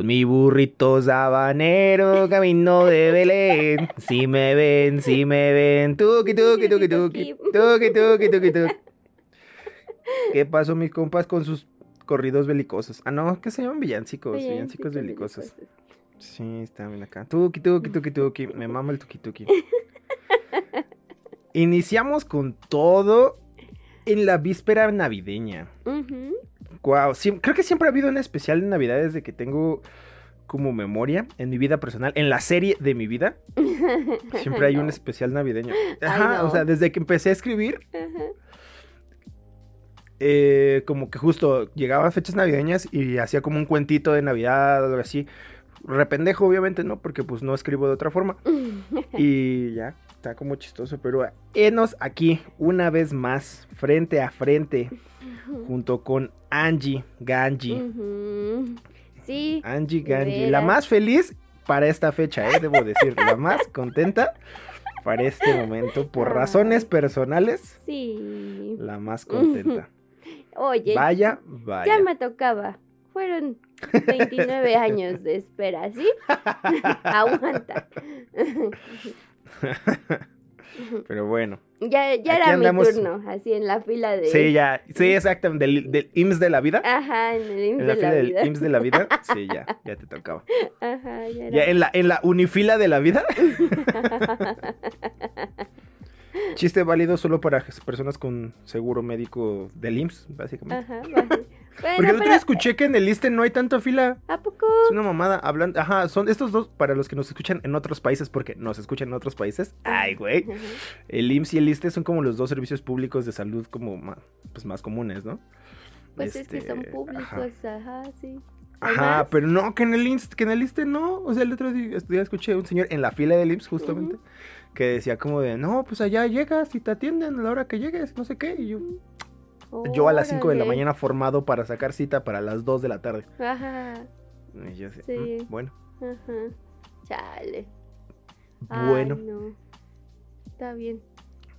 Con mi burrito sabanero, camino de Belén. Si me ven, si me ven. Tuki, tuki, tuki, tuki. Tuki, tuki, tuki, tuki. ¿Qué pasó, mis compas, con sus corridos belicosos? Ah, no, ¿qué se llaman villancicos? Villancicos belicosos. Sí, están bien acá. Tuki, tuki, tuki, tuki. Me mama el tuki, tuki. Iniciamos con todo en la víspera navideña. Ujú. Wow, creo que siempre ha habido un especial de Navidad desde que tengo como memoria en mi vida personal, en la serie de mi vida. Siempre hay un especial navideño. Ajá, o sea, desde que empecé a escribir, eh, como que justo llegaban fechas navideñas y hacía como un cuentito de Navidad o algo así. Rependejo, obviamente, ¿no? Porque pues no escribo de otra forma. Y ya, está como chistoso, pero enos aquí una vez más, frente a frente, junto con Angie Ganji. Sí. Angie Ganji, la más feliz para esta fecha, ¿eh? debo decir, la más contenta para este momento, por razones personales, Sí. la más contenta. Oye, Vaya, ya vaya. me tocaba. Fueron 29 años de espera, ¿sí? Aguanta. Pero bueno, ya ya era andamos- mi turno, así en la fila de... sí, ya, sí, exactamente, del, del IMSS de la vida. Ajá, en el IMSS En la de fila la del vida. IMSS de la vida, sí, ya, ya te tocaba. Ajá, ya era. Ya en la, en la unifila de la vida, chiste válido solo para personas con seguro médico del IMSS, básicamente. Ajá, vale. Bueno, Porque el otro día escuché que en el ISTE no hay tanta fila. ¿A poco? Es una mamada. Hablando, ajá, son estos dos para los que nos escuchan en otros países, porque nos escuchan en otros países. Ay, güey. El IMSS y el ISTE son como los dos servicios públicos de salud como ma- pues, más comunes, ¿no? Pues es que son Este, públicos, Ajá, ajá, sí. ¿Hay Ajá, más? pero no, que en el IMSS, que en el ISTE no. O sea, el otro día, día escuché a un señor en la fila del IMSS justamente que decía como de, no, pues allá llegas y te atienden a la hora que llegues, no sé qué. Y yo, yo a las 5 de la mañana formado para sacar cita para las 2 de la tarde. Ajá, Y yo así, Sí. "Mm, bueno, ajá. Chale. bueno, Ay, no. Está bien.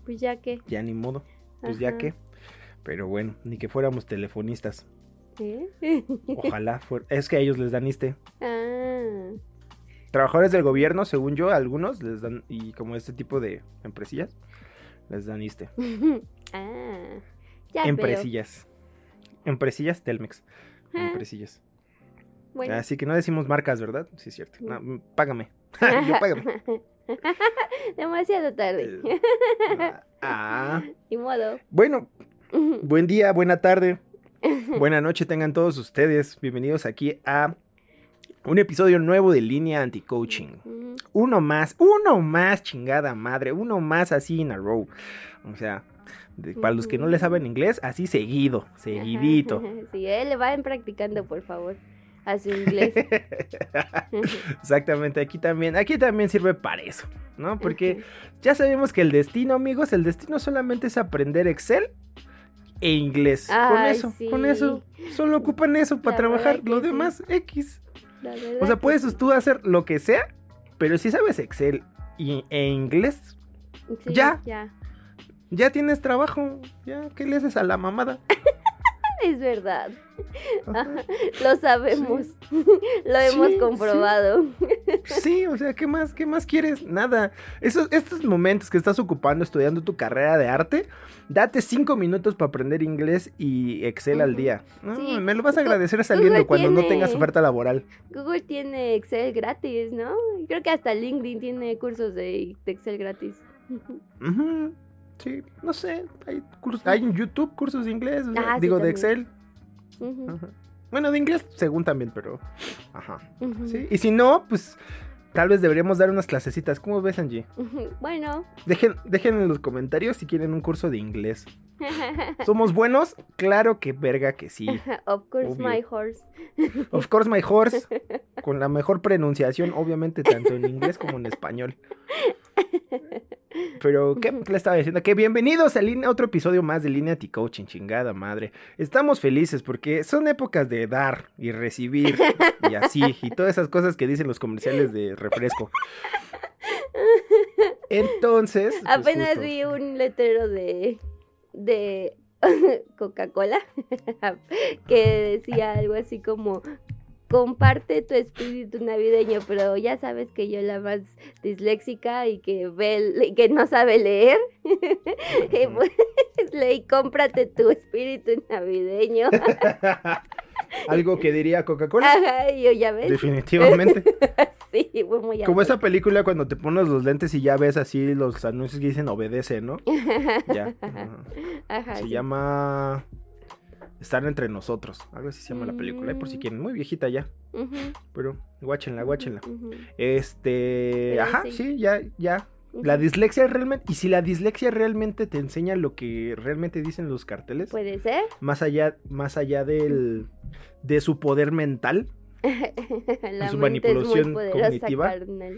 Pues ya que. ya ni modo. Pues ya que. Pero bueno, ni que fuéramos telefonistas. ¿Eh? Ojalá fuera. Es que a ellos les dan ISTE. ah. Trabajadores del gobierno, según yo, algunos les dan, y como este tipo de empresillas, les dan ISTE. ah. Ya veo. Empresillas Telmex. Ah. Empresillas. Bueno. Así que no decimos marcas, ¿verdad? Sí, es cierto. No, Mm. págame. yo págame. Demasiado tarde. Eh, ah. Ni modo. Bueno, buen día, buena tarde, buena noche tengan todos ustedes. Bienvenidos aquí a un episodio nuevo de Línea Anti-Coaching. Uno más, uno más, chingada madre, uno más así in a row. O sea, de- para los que no le saben inglés, así seguido, seguidito. Sí, él le vayan practicando, por favor, a su inglés. Exactamente, aquí también, aquí también sirve para eso, ¿no? Porque ya sabemos que el destino, amigos, el destino solamente es aprender Excel e inglés. con eso, con eso. Solo ocupan eso para La trabajar. Lo sí. demás, X. O sea, puedes sí. tú hacer lo que sea, pero si sabes Excel y, e inglés, ya. Ya. Ya tienes trabajo. Ya, ¿qué le haces a la mamada? Es verdad. Ajá. Lo sabemos. Lo hemos Sí, comprobado. Sí, o sea, ¿qué más, qué más quieres? Nada. Esos, estos momentos que estás ocupando estudiando tu carrera de arte, date cinco minutos para aprender inglés y Excel al día. No, Sí. me lo vas a agradecer saliendo Google cuando no tengas oferta laboral. Google tiene Excel gratis, ¿no? Creo que hasta LinkedIn tiene cursos de, Excel gratis. Ujú, Sí, no sé. Hay, cursos- hay en YouTube cursos de inglés, Ah, sí, digo, de. Excel. Ajá. Bueno, de inglés según también, pero... Ajá. Sí. Y si no, pues tal vez deberíamos dar unas clasecitas. ¿Cómo ves, Angie? Bueno. Dejen, dejen en los comentarios si quieren un curso de inglés. ¿Somos buenos? Claro que verga que sí. of course, Obvio. my horse. Of course, my horse. Con la mejor pronunciación, obviamente, tanto en inglés como en español. Pero, ¿qué ¿Qué le estaba diciendo? Que bienvenidos a otro episodio más de Línea T-Coaching, chingada madre. Estamos felices porque son épocas de dar y recibir y así, y todas esas cosas que dicen los comerciales de refresco. Entonces, pues, Apenas justo. vi un letrero de, de Coca-Cola que decía algo así como comparte tu espíritu navideño, pero ya sabes que yo la más disléxica y que ve, que no sabe leer, y pues, leí cómprate tu espíritu navideño. Algo que diría Coca-Cola. Ajá, yo ya ves. Definitivamente. Sí, fue muy Como esa película cuando te pones los lentes y ya ves así los anuncios que dicen obedece, ¿no? Ya. ajá. Ajá, Se sí. llama Estar entre nosotros. Algo así se llama la película. por si Mm. quieren. Muy viejita ya. Pero guáchenla, guáchenla. Este. Pero Ajá, sí. sí, ya, ya. La dislexia realmente. Y si la dislexia realmente te enseña lo que realmente dicen los carteles. Puede ser. Más allá, más allá del. de su poder mental. La su mente es muy manipulación poderosa, cognitiva. carnal.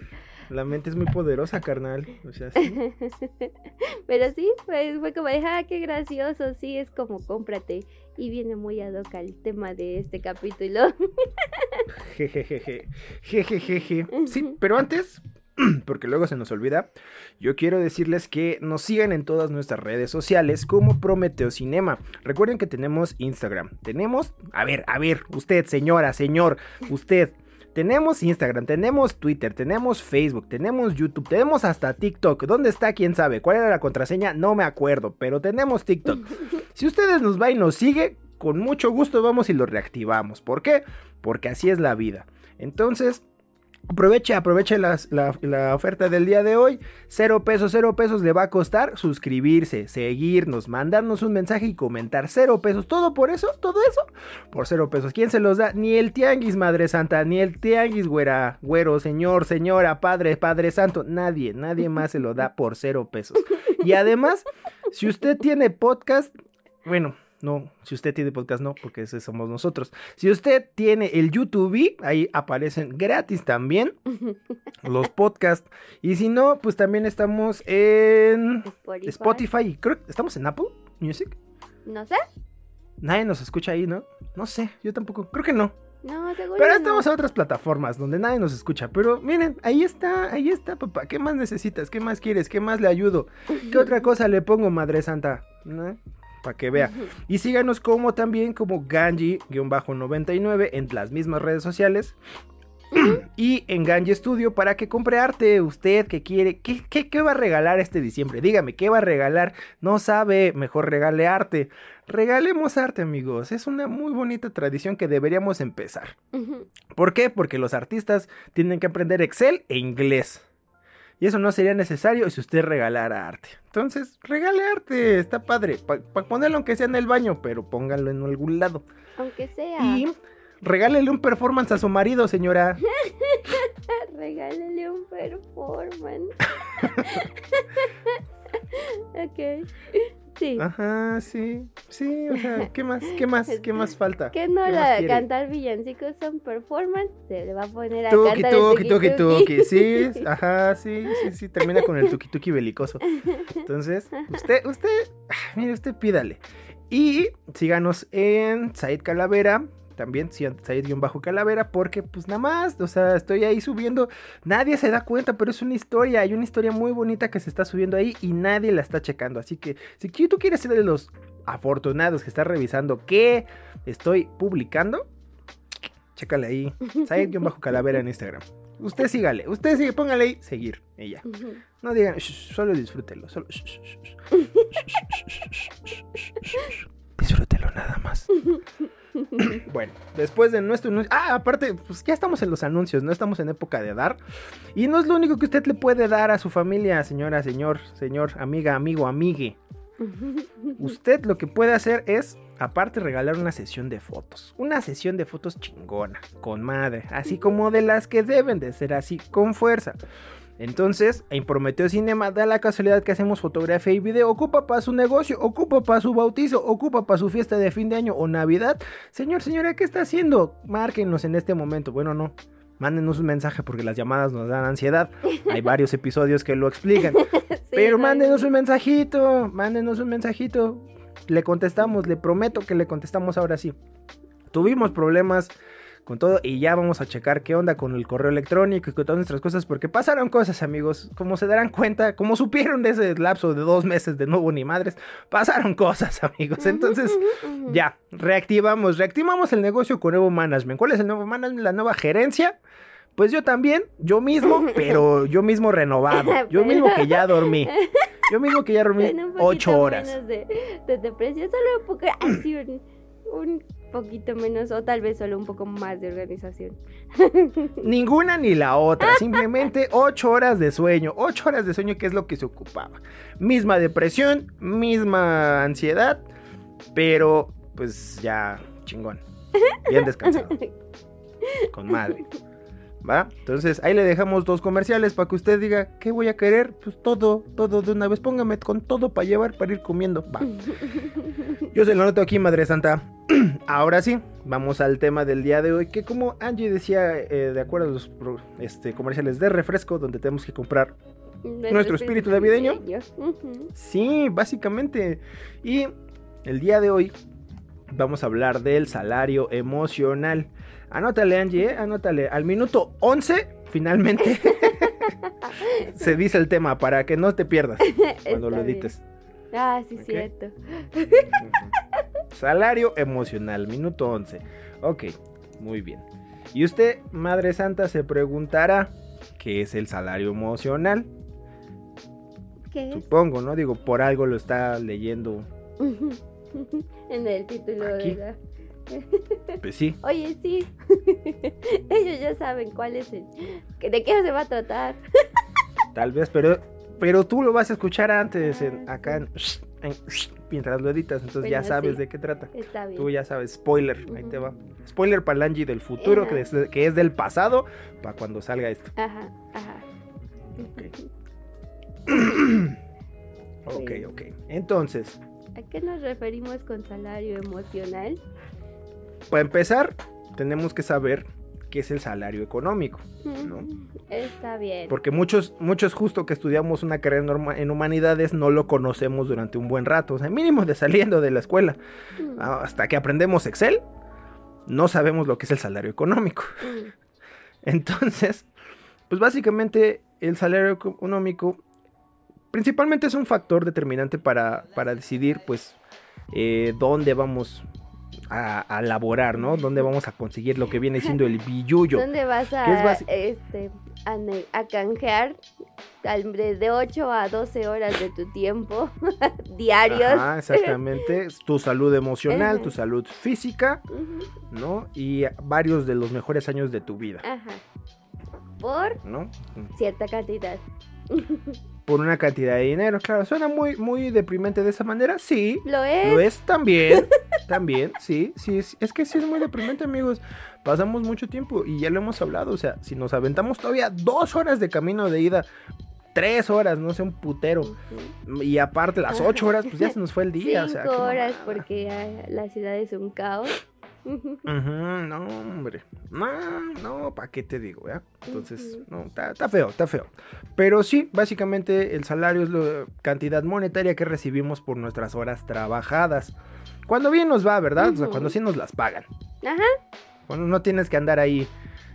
La mente es muy poderosa, carnal. O sea, sí. Pero sí, pues fue como, ah, qué gracioso, sí, es como cómprate. Y viene muy ad hoc al tema de este capítulo. Jejejeje. Jejejeje. Sí, pero antes, porque luego se nos olvida, yo quiero decirles que nos sigan en todas nuestras redes sociales como Prometeo Cinema. Recuerden que tenemos Instagram. Tenemos, a ver, a ver, usted, señora, señor, usted. Tenemos Instagram, tenemos Twitter, tenemos Facebook, tenemos YouTube, tenemos hasta TikTok. ¿Dónde está? ¿Quién sabe? ¿Cuál era la contraseña? No me acuerdo, pero tenemos TikTok. Si ustedes nos va y nos sigue, con mucho gusto vamos y lo reactivamos. ¿Por qué? Porque así es la vida. Entonces, aproveche, aproveche las- la, la oferta del día de hoy. Cero pesos, cero pesos le va a costar suscribirse, seguirnos, mandarnos un mensaje y comentar. Cero pesos. Todo por eso, todo eso, por cero pesos. ¿Quién se los da? Ni el tianguis, Madre Santa, ni el tianguis, güera, güero, señor, señora, padre, padre santo. Nadie, nadie más se lo da por cero pesos. Y además, si usted tiene podcast, bueno, no, si usted tiene podcast, no, porque ese somos nosotros. Si usted tiene el YouTube, ahí aparecen gratis también los podcasts. Y si no, pues también estamos en Spotify. Spotify. Creo que estamos en Apple Music. No sé. Nadie nos escucha ahí, ¿no? No sé, yo tampoco. Creo que no. No, seguro. Pero no. estamos en otras plataformas donde nadie nos escucha. Pero miren, ahí está, ahí está, papá. ¿Qué más necesitas? ¿Qué más quieres? ¿Qué más le ayudo? ¿Qué otra cosa le pongo, Madre Santa? Para que vea. Y síganos como también como Ganji-99 en las mismas redes sociales. y en Ganji Studio para que compre arte. Usted que quiere. ¿qué, qué, qué va a regalar este diciembre? Dígame, ¿qué va a regalar? No sabe, mejor regale arte. Regalemos arte, amigos. Es una muy bonita tradición que deberíamos empezar. ¿Por qué? Porque los artistas tienen que aprender Excel e inglés. Y eso no sería necesario si usted regalara arte. Entonces, regale arte, está padre. Para ponerlo aunque sea en el baño, pero póngalo en algún lado. Aunque sea. Y regálele un performance a su marido, señora. Regálale un performance. ok. Sí. Ajá, sí, sí, o sea, ¿qué más? ¿Qué más? ¿Qué más falta? Que no ¿Qué más la quiere? cantar villancicos son performance, se le va a poner a Tuki, cantar el tuki, tuki, tuki. Sí, ajá, sí, sí, sí. Termina con el tuki tuki belicoso. Entonces, usted, usted, ah, mire, usted pídale. Y síganos en Said Calavera. También Said-Bajo Calavera. Porque, pues nada más, o sea, estoy ahí subiendo. Nadie se da cuenta, pero es una historia. Hay una historia muy bonita que se está subiendo ahí y nadie la está checando. Así que, si tú quieres ser de los afortunados que está revisando qué estoy publicando, chécale ahí. Said-Bajo Calavera en Instagram. Usted sígale, usted sigue, póngale ahí, seguir. Ujú. No digan, "Shh, solo disfrútelo. Solo. shh, shh, shh, shh, shh, shh". Disfrútelo nada más. bueno, después de nuestro anuncio. Ah, aparte, pues ya estamos en los anuncios, no estamos en época de dar. Y no es lo único que usted le puede dar a su familia, señora, señor, señor, amiga, amigo, amigue. Usted lo que puede hacer es aparte regalar una sesión de fotos. Una sesión de fotos chingona, con madre, así como de las que deben de ser así, con fuerza. Entonces, en Prometeo Cinema da la casualidad que hacemos fotografía y video. Ocupa para su negocio, ocupa para su bautizo, ocupa para su fiesta de fin de año o Navidad. Señor, señora, ¿qué está haciendo? Márquenos en este momento. Bueno, no. Mándenos un mensaje porque las llamadas nos dan ansiedad. Hay varios episodios que lo explican. Pero mándenos un mensajito, mándenos un mensajito. Le contestamos, le prometo que le contestamos ahora sí. Tuvimos problemas con todo y ya vamos a checar qué onda con el correo electrónico y con todas nuestras cosas porque pasaron cosas amigos, como se darán cuenta, como supieron de ese lapso de dos meses de nuevo ni madres, pasaron cosas amigos, entonces ya, reactivamos, reactivamos el negocio con nuevo management, ¿cuál es el nuevo management? La nueva gerencia. Pues yo también, yo mismo, pero yo mismo renovado. Yo mismo que ya dormí. Yo mismo que ya dormí ocho horas. Menos de, de depresión, solo un poco así, un, un poquito menos o tal vez solo un poco más de organización. Ninguna ni la otra, simplemente ocho horas de sueño, ocho horas de sueño que es lo que se ocupaba. Misma depresión, misma ansiedad, pero pues ya chingón, bien descansado, con madre. ¿Va? Entonces ahí le dejamos dos comerciales para que usted diga, ¿qué voy a querer? Pues todo, todo de una vez. Póngame con todo para llevar, para ir comiendo. Va. Yo se lo noto aquí, Madre Santa. Ahora sí, vamos al tema del día de hoy. Que como Angie decía, eh, de acuerdo a los este, comerciales de refresco, donde tenemos que comprar nuestro, espíritu navideño. Sí, básicamente. Y el día de hoy vamos a hablar del salario emocional. Anótale, Angie, ¿eh? anótale. Al minuto 11, finalmente, se dice el tema para que no te pierdas cuando lo edites. Ah, sí, cierto. Salario emocional, minuto 11. Ok, muy bien. Y usted, Madre Santa, se preguntará, ¿qué es el salario emocional? ¿Qué es? Supongo, ¿no? Digo, por algo lo está leyendo. en el título Aquí. de la... Pues sí. Oye, sí. Ellos ya saben cuál es el... ¿De qué se va a tratar? Tal vez, pero, pero tú lo vas a escuchar antes, Ah, en- acá en, en- mientras lo editas, entonces ya sabes sí. de qué trata. Está bien. Tú ya sabes, spoiler, ahí te va. Spoiler para Langi del futuro, que es, que es del pasado, para cuando salga esto. Ajá, ajá. Ok, Pues- ok. Entonces, ¿A qué nos referimos con salario emocional? Para empezar, tenemos que saber qué es el salario económico. No. Está bien. Porque muchos, muchos justo que estudiamos una carrera en humanidades no lo conocemos durante un buen rato. O sea, mínimo de saliendo de la escuela. Mm, Ah, Hasta que aprendemos Excel, no sabemos lo que es el salario económico. mm. Entonces, pues básicamente el salario económico principalmente es un factor determinante para, para decidir pues eh, dónde vamos a, a laborar, ¿no? Dónde vamos a conseguir lo que viene siendo el billuyo. ¿Dónde vas ¿Qué es a, este, a, canjear al- de, de 8 a 12 horas de tu tiempo diarios? Ajá, exactamente. Tu salud emocional, Ajá. tu salud física, ¿no? Y varios de los mejores años de tu vida, Ajá. Por ¿no? cierta cantidad. Por una cantidad de dinero, claro. Suena muy, muy deprimente de esa manera, sí. Lo es. Lo es también, también, sí, sí, es, es que sí es muy deprimente, amigos. Pasamos mucho tiempo y ya lo hemos hablado, o sea, si nos aventamos todavía dos horas de camino de ida, tres horas, no sé, un putero, y aparte las ocho horas, pues ya se nos fue el día, Cinco o sea. horas porque la ciudad es un caos. Ujú, no, hombre, no, no, ¿para qué te digo? Entonces, no, está, feo, está feo. Pero sí, básicamente el salario es la cantidad monetaria que recibimos por nuestras horas trabajadas. Cuando bien nos va, ¿verdad? O sea, cuando sí nos las pagan. Ajá. Cuando no tienes que andar ahí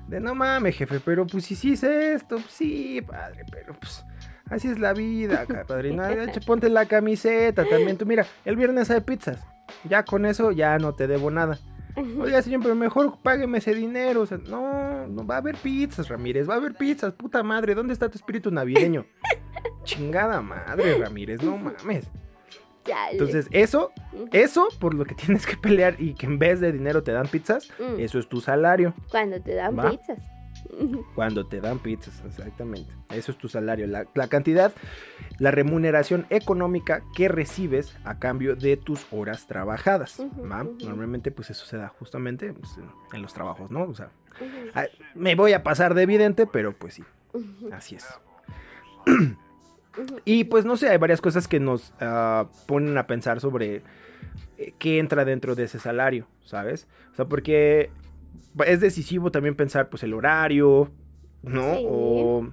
de no mames, jefe, pero pues si sí hice esto, pues, sí, padre, pero pues así es la vida, padrino. Ponte la camiseta también. Tú mira, el viernes hay pizzas. Ya con eso ya no te debo nada. Oiga, señor, pero mejor págueme ese dinero. O sea, no, no va a haber pizzas, Ramírez. Va a haber pizzas, puta madre. ¿Dónde está tu espíritu navideño? Chingada madre, Ramírez, no mames. Entonces, eso, eso por lo que tienes que pelear y que en vez de dinero te dan pizzas, Mm, eso es tu salario. Cuando te dan ¿va? pizzas. Cuando te dan pizzas, exactamente. Eso es tu salario. La, la cantidad, la remuneración económica que recibes a cambio de tus horas trabajadas. Normalmente, pues eso se da justamente pues, en, los trabajos, ¿no? O sea, me voy a pasar de evidente, pero pues sí, así es. Y pues no sé, hay varias cosas que nos ah, ponen a pensar sobre eh, qué entra dentro de ese salario, ¿sabes? O sea, porque es decisivo también pensar pues el horario, ¿no? Sí. O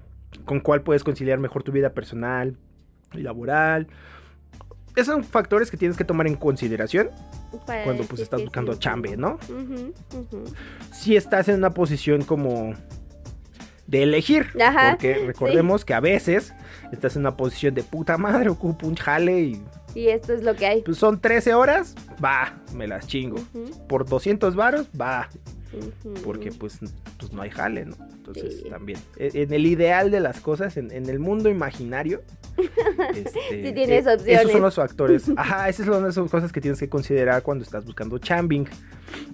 con cuál puedes conciliar mejor tu vida personal y laboral. Esos son factores que tienes que tomar en consideración Para cuando pues estás buscando sí, chambe, ¿no? Ujú. Si estás en una posición como de elegir, Ajá, porque recordemos que a veces estás en una posición de puta madre, ocupo un jale y Y esto es lo que hay. pues son 13 horas, va, me las chingo. Por 200 varos, va, porque pues, pues no hay jale, ¿no? Entonces Sí. también, e- en el ideal de las cosas, en, en el mundo imaginario, este, Sí tienes eh, opciones. Esos son los factores. Ajá, esas son las cosas que tienes que considerar cuando estás buscando chambing,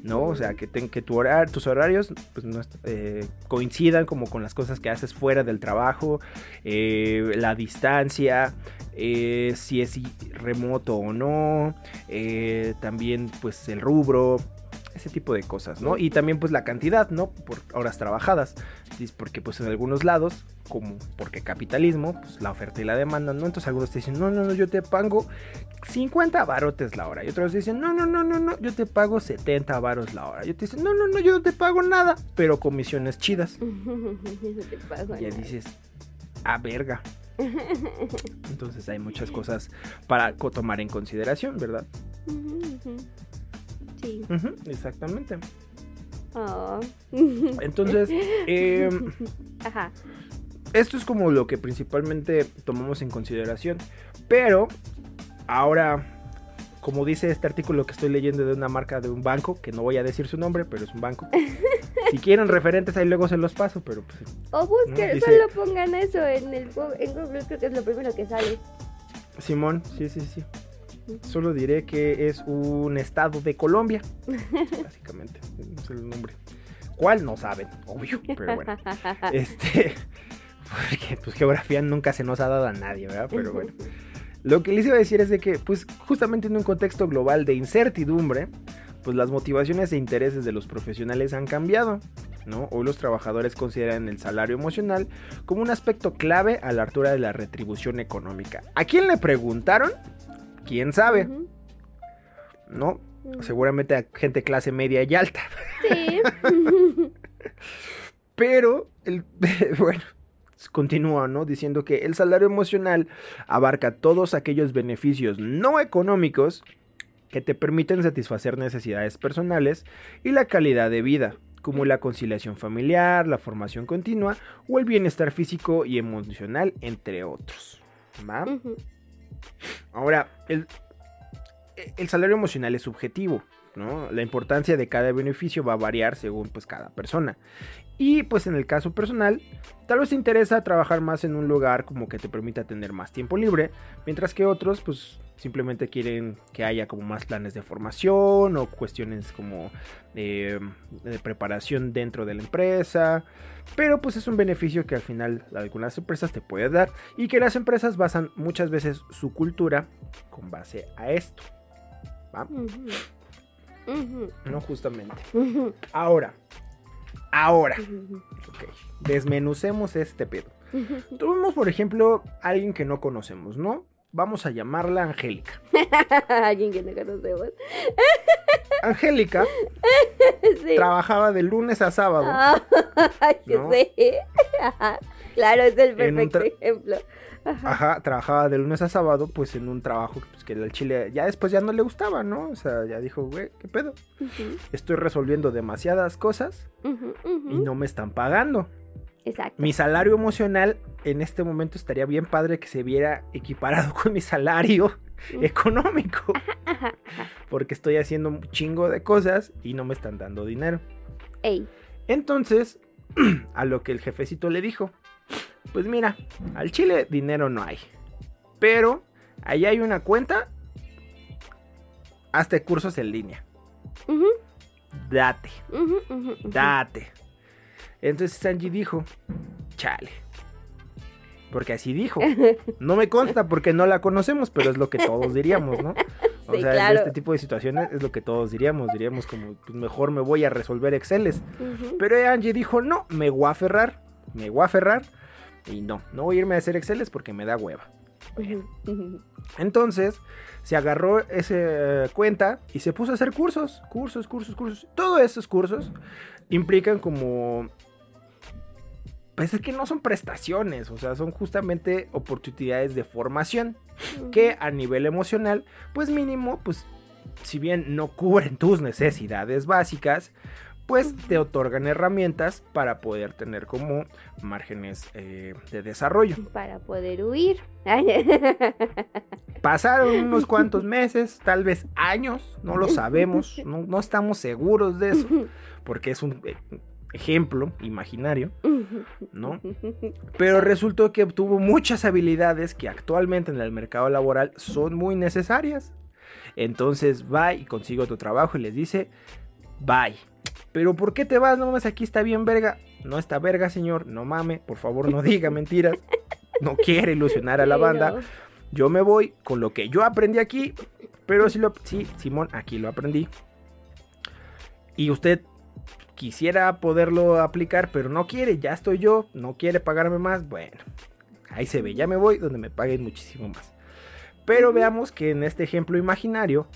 ¿no? O sea, que, ten- que tu horar, tus horarios pues, no eh, coincidan como con las cosas que haces fuera del trabajo, eh, la distancia, si es remoto o no, también pues el rubro, ese tipo de cosas, ¿no? Y también pues la cantidad, ¿no? Por horas trabajadas, porque pues en algunos lados, como porque capitalismo, pues la oferta y la demanda, ¿no? Entonces algunos te dicen, no, no, no, yo te pago 50 barotes la hora. Y otros dicen, no, no, no, no, no, yo te pago 70 varos la hora. Y otros dicen, no, no, no, yo no te pago nada, pero comisiones chidas. No te pago Y ya nada. dices, a verga. Entonces hay muchas cosas para tomar en consideración, ¿verdad? Ujú. Sí. Exactamente. Oh. Entonces, eh, Ajá. esto es como lo que principalmente tomamos en consideración. Pero ahora, como dice este artículo que estoy leyendo de una marca de un banco, que no voy a decir su nombre, pero es un banco. Si quieren referentes ahí luego se los paso, pero pues O busquen, No, dice- solo pongan eso en el en Google, creo que es lo primero que sale. Simón, sí, sí, sí. Solo diré que es un estado de Colombia, básicamente. No sé el nombre. ¿Cuál? No saben, obvio, pero bueno. Este, porque pues geografía nunca se nos ha dado a nadie, ¿verdad? Pero bueno. Lo que les iba a decir es de que, pues justamente en un contexto global de incertidumbre, pues las motivaciones e intereses de los profesionales han cambiado, ¿no? Hoy los trabajadores consideran el salario emocional como un aspecto clave a la altura de la retribución económica. ¿A quién le preguntaron? ¿Quién sabe? ¿No? ujú. Seguramente a gente clase media y alta. Sí. Pero, el, bueno, continúa, ¿no? Diciendo que el salario emocional abarca todos aquellos beneficios no económicos que te permiten satisfacer necesidades personales y la calidad de vida, como la conciliación familiar, la formación continua o el bienestar físico y emocional, entre otros. ¿va? Ujú. Ahora, el, el salario emocional es subjetivo, ¿no? La importancia de cada beneficio va a variar según pues cada persona. Y pues en el caso personal, tal vez te interesa trabajar más en un lugar como que te permita tener más tiempo libre, mientras que otros pues simplemente quieren que haya como más planes de formación o cuestiones como eh, de preparación dentro de la empresa. Pero pues es un beneficio que al final algunas empresas te pueden dar y que las empresas basan muchas veces su cultura con base a esto. ¿va? No justamente. Ahora, ahora, desmenucemos este pedo. Tuvimos, por ejemplo, alguien que no conocemos, ¿no? Vamos a llamarla Angélica. Alguien que no conocemos. Angélica Sí. trabajaba de lunes a sábado. Ah, ¿no? Ajá. Claro, es el perfecto ejemplo. Ajá. Ajá, trabajaba de lunes a sábado, pues en un trabajo pues, que al chile ya después ya no le gustaba, ¿no? O sea, ya dijo, güey, ¿qué pedo? Estoy resolviendo demasiadas cosas y no me están pagando. Exacto. Mi salario emocional en este momento estaría bien padre que se viera equiparado con mi salario económico. Ajá, ajá. Porque estoy haciendo un chingo de cosas y no me están dando dinero. Ey. Entonces, a lo que el jefecito le dijo, pues mira, al chile dinero no hay. Pero ahí hay una cuenta hasta cursos en línea. Date, date. Entonces Angie dijo, chale. Porque así dijo. No me consta porque no la conocemos, pero es lo que todos diríamos, ¿no? O Sí, sea, claro. en este tipo de situaciones es lo que todos diríamos. Diríamos como, pues mejor me voy a resolver Exceles. Pero Angie dijo, no, me voy a aferrar. Me voy a aferrar. Y no, no voy a irme a hacer Exceles porque me da hueva. Entonces se agarró esa cuenta y se puso a hacer cursos, cursos, cursos, cursos. Todos esos cursos implican como... Pues es que no son prestaciones, o sea, son justamente oportunidades de formación que a nivel emocional, pues mínimo, pues si bien no cubren tus necesidades básicas, pues te otorgan herramientas para poder tener como márgenes eh, de desarrollo. Para poder huir. Pasaron unos cuantos meses, tal vez años, no lo sabemos, no, no estamos seguros de eso, porque es un eh, ejemplo imaginario, ¿no? Pero resultó que obtuvo muchas habilidades que actualmente en el mercado laboral son muy necesarias. Entonces va y consigue otro trabajo y les dice, bye. Pero ¿por qué te vas? No mames, aquí está bien verga. No está verga, señor, no mame, por favor no diga mentiras. No quiere ilusionar a la banda. Yo me voy con lo que yo aprendí aquí, pero sí, lo, sí, Simón, aquí lo aprendí. Y usted quisiera poderlo aplicar, pero no quiere, ya estoy yo, no quiere pagarme más, bueno, ahí se ve, ya me voy donde me paguen muchísimo más. Pero veamos que en este ejemplo imaginario,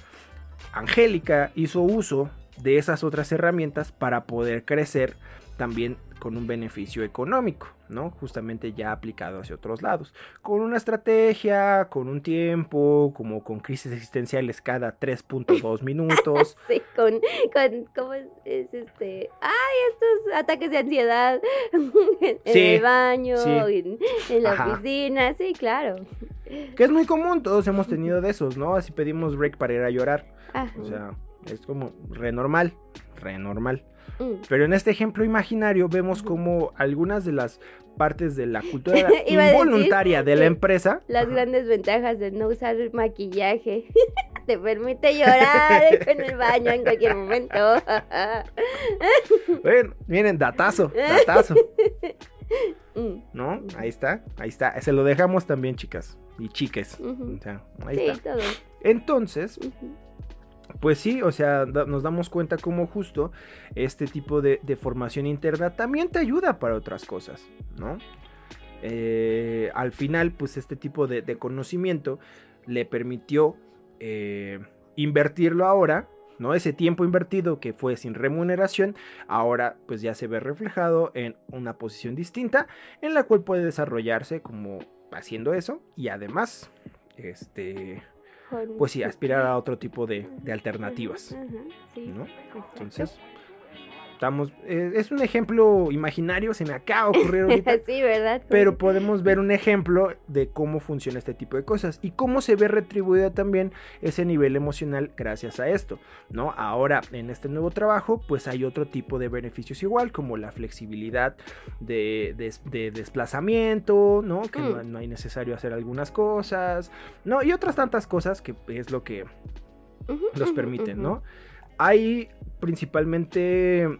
Angélica hizo uso de esas otras herramientas para poder crecer también con un beneficio económico, ¿no? Justamente ya aplicado hacia otros lados. Con una estrategia, con un tiempo, como con crisis existenciales cada 3.2 minutos. Sí, con, con ¿cómo es, es este? Ay, estos ataques de ansiedad en Sí, el baño, sí. en, en la Ajá. oficina, sí, claro. Que es muy común, todos hemos tenido de esos, ¿no? Así pedimos break para ir a llorar. Ajá. O sea, es como re normal, re normal. Mm. Pero en este ejemplo imaginario vemos como algunas de las partes de la cultura involuntaria de la empresa Las grandes ventajas de no usar maquillaje. Te permite llorar en el baño en cualquier momento. Bueno, miren, datazo, datazo, Mm, ¿no? Ahí está, ahí está. Se lo dejamos también, chicas y chiques. O sea, ahí Sí, está. todo. Entonces. Pues sí, o sea, nos damos cuenta como justo este tipo de, formación interna también te ayuda para otras cosas, ¿no? Eh, al final, pues este tipo de, de conocimiento le permitió eh, invertirlo ahora, ¿no? Ese tiempo invertido que fue sin remuneración, ahora pues ya se ve reflejado en una posición distinta en la cual puede desarrollarse como haciendo eso y además, este, pues sí, aspirar a otro tipo de, de alternativas, ¿no? Entonces, estamos, eh, es un ejemplo imaginario, se me acaba de ocurrir ahorita, sí, ¿verdad? pero podemos ver un ejemplo de cómo funciona este tipo de cosas y cómo se ve retribuido también ese nivel emocional gracias a esto, ¿no? Ahora, en este nuevo trabajo, pues hay otro tipo de beneficios igual, como la flexibilidad de, de- de desplazamiento, ¿no? Que no, Mm. no hay necesario hacer algunas cosas, ¿no? Y otras tantas cosas que es lo que los permiten. ¿no? Hay principalmente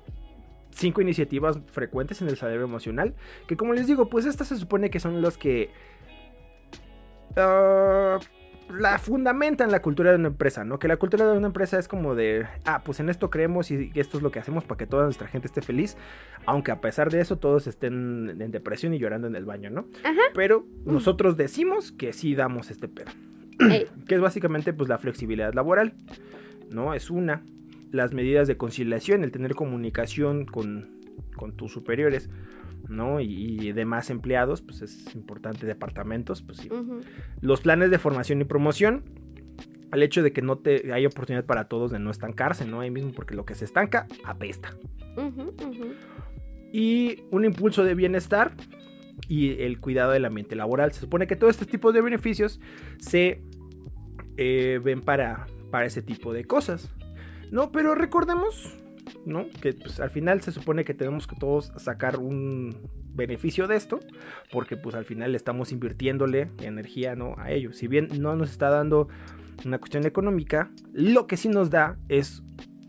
cinco iniciativas frecuentes en el salario emocional, que como les digo, pues estas se supone que son las que ah, la fundamentan la cultura de una empresa, ¿no? Que la cultura de una empresa es como de, ah, pues en esto creemos y esto es lo que hacemos para que toda nuestra gente esté feliz, aunque a pesar de eso todos estén en depresión y llorando en el baño, ¿no? Ajá. Pero nosotros decimos que sí damos este pedo Ey, que es básicamente pues la flexibilidad laboral, ¿no? Es una. Las medidas de conciliación, el tener comunicación con, con tus superiores, ¿no? Y, y demás empleados, pues es importante, departamentos, pues sí. Los planes de formación y promoción, el hecho de que no te hay oportunidad para todos de no estancarse, ¿no? Ahí mismo, porque lo que se estanca, apesta. Y un impulso de bienestar y el cuidado del ambiente laboral. Se supone que todo este tipo de beneficios se eh, ven para, para ese tipo de cosas. No, pero recordemos, ¿no? Que pues, al final se supone que tenemos que todos sacar un beneficio de esto, porque pues al final estamos invirtiéndole energía, ¿no? A ello. Si bien no nos está dando una cuestión económica, lo que sí nos da es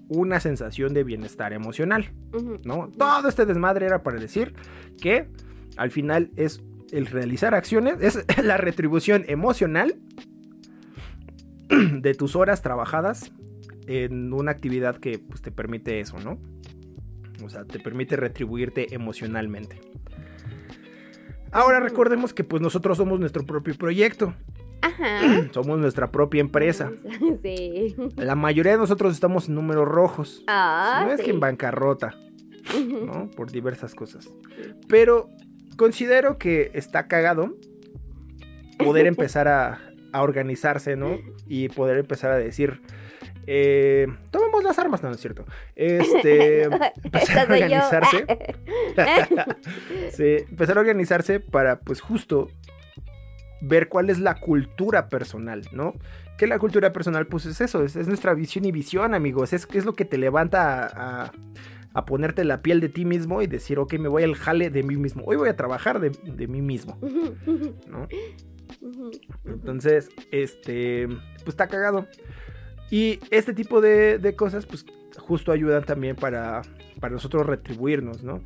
una sensación de bienestar emocional. ¿no? Todo este desmadre era para decir que al final es el realizar acciones, es la retribución emocional de tus horas trabajadas en una actividad que pues, te permite eso, ¿no? O sea, te permite retribuirte emocionalmente. Ahora recordemos que pues nosotros somos nuestro propio proyecto, Ajá. somos nuestra propia empresa. Sí. La mayoría de nosotros estamos en números rojos. Ah, no es que en bancarrota. ¿no? Por diversas cosas. Pero considero que está cagado poder empezar a, a organizarse, ¿no? Y poder empezar a decir, eh, tomemos las armas, no, no es cierto. Este, empezar a organizarse. Sí, empezar a organizarse para, pues, justo ver cuál es la cultura personal, ¿no? Que la cultura personal, pues, es eso, es, es nuestra visión y visión, amigos. Es, es lo que te levanta a, a- a ponerte la piel de ti mismo y decir, ok, me voy al jale de mí mismo. Hoy voy a trabajar de, de mí mismo, ¿no? Entonces, este, pues está cagado. Y este tipo de, de cosas, pues justo ayudan también para, para nosotros retribuirnos, ¿no?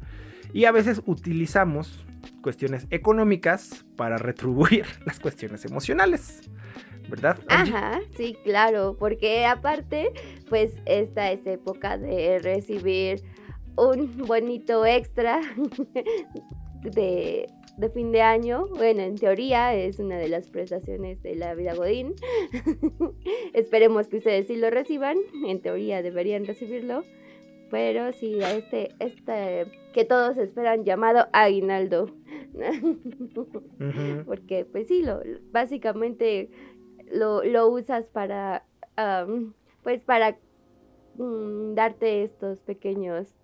Y a veces utilizamos cuestiones económicas para retribuir las cuestiones emocionales, ¿verdad? Ajá, sí, claro, porque aparte, pues esta es época de recibir un bonito extra de, de fin de año. Bueno, en teoría es una de las prestaciones de la vida Godín. Esperemos que ustedes sí lo reciban. En teoría deberían recibirlo. Pero sí, a este, este que todos esperan llamado aguinaldo. Porque pues sí, lo, básicamente lo, lo usas para, pues para mm, darte estos pequeños,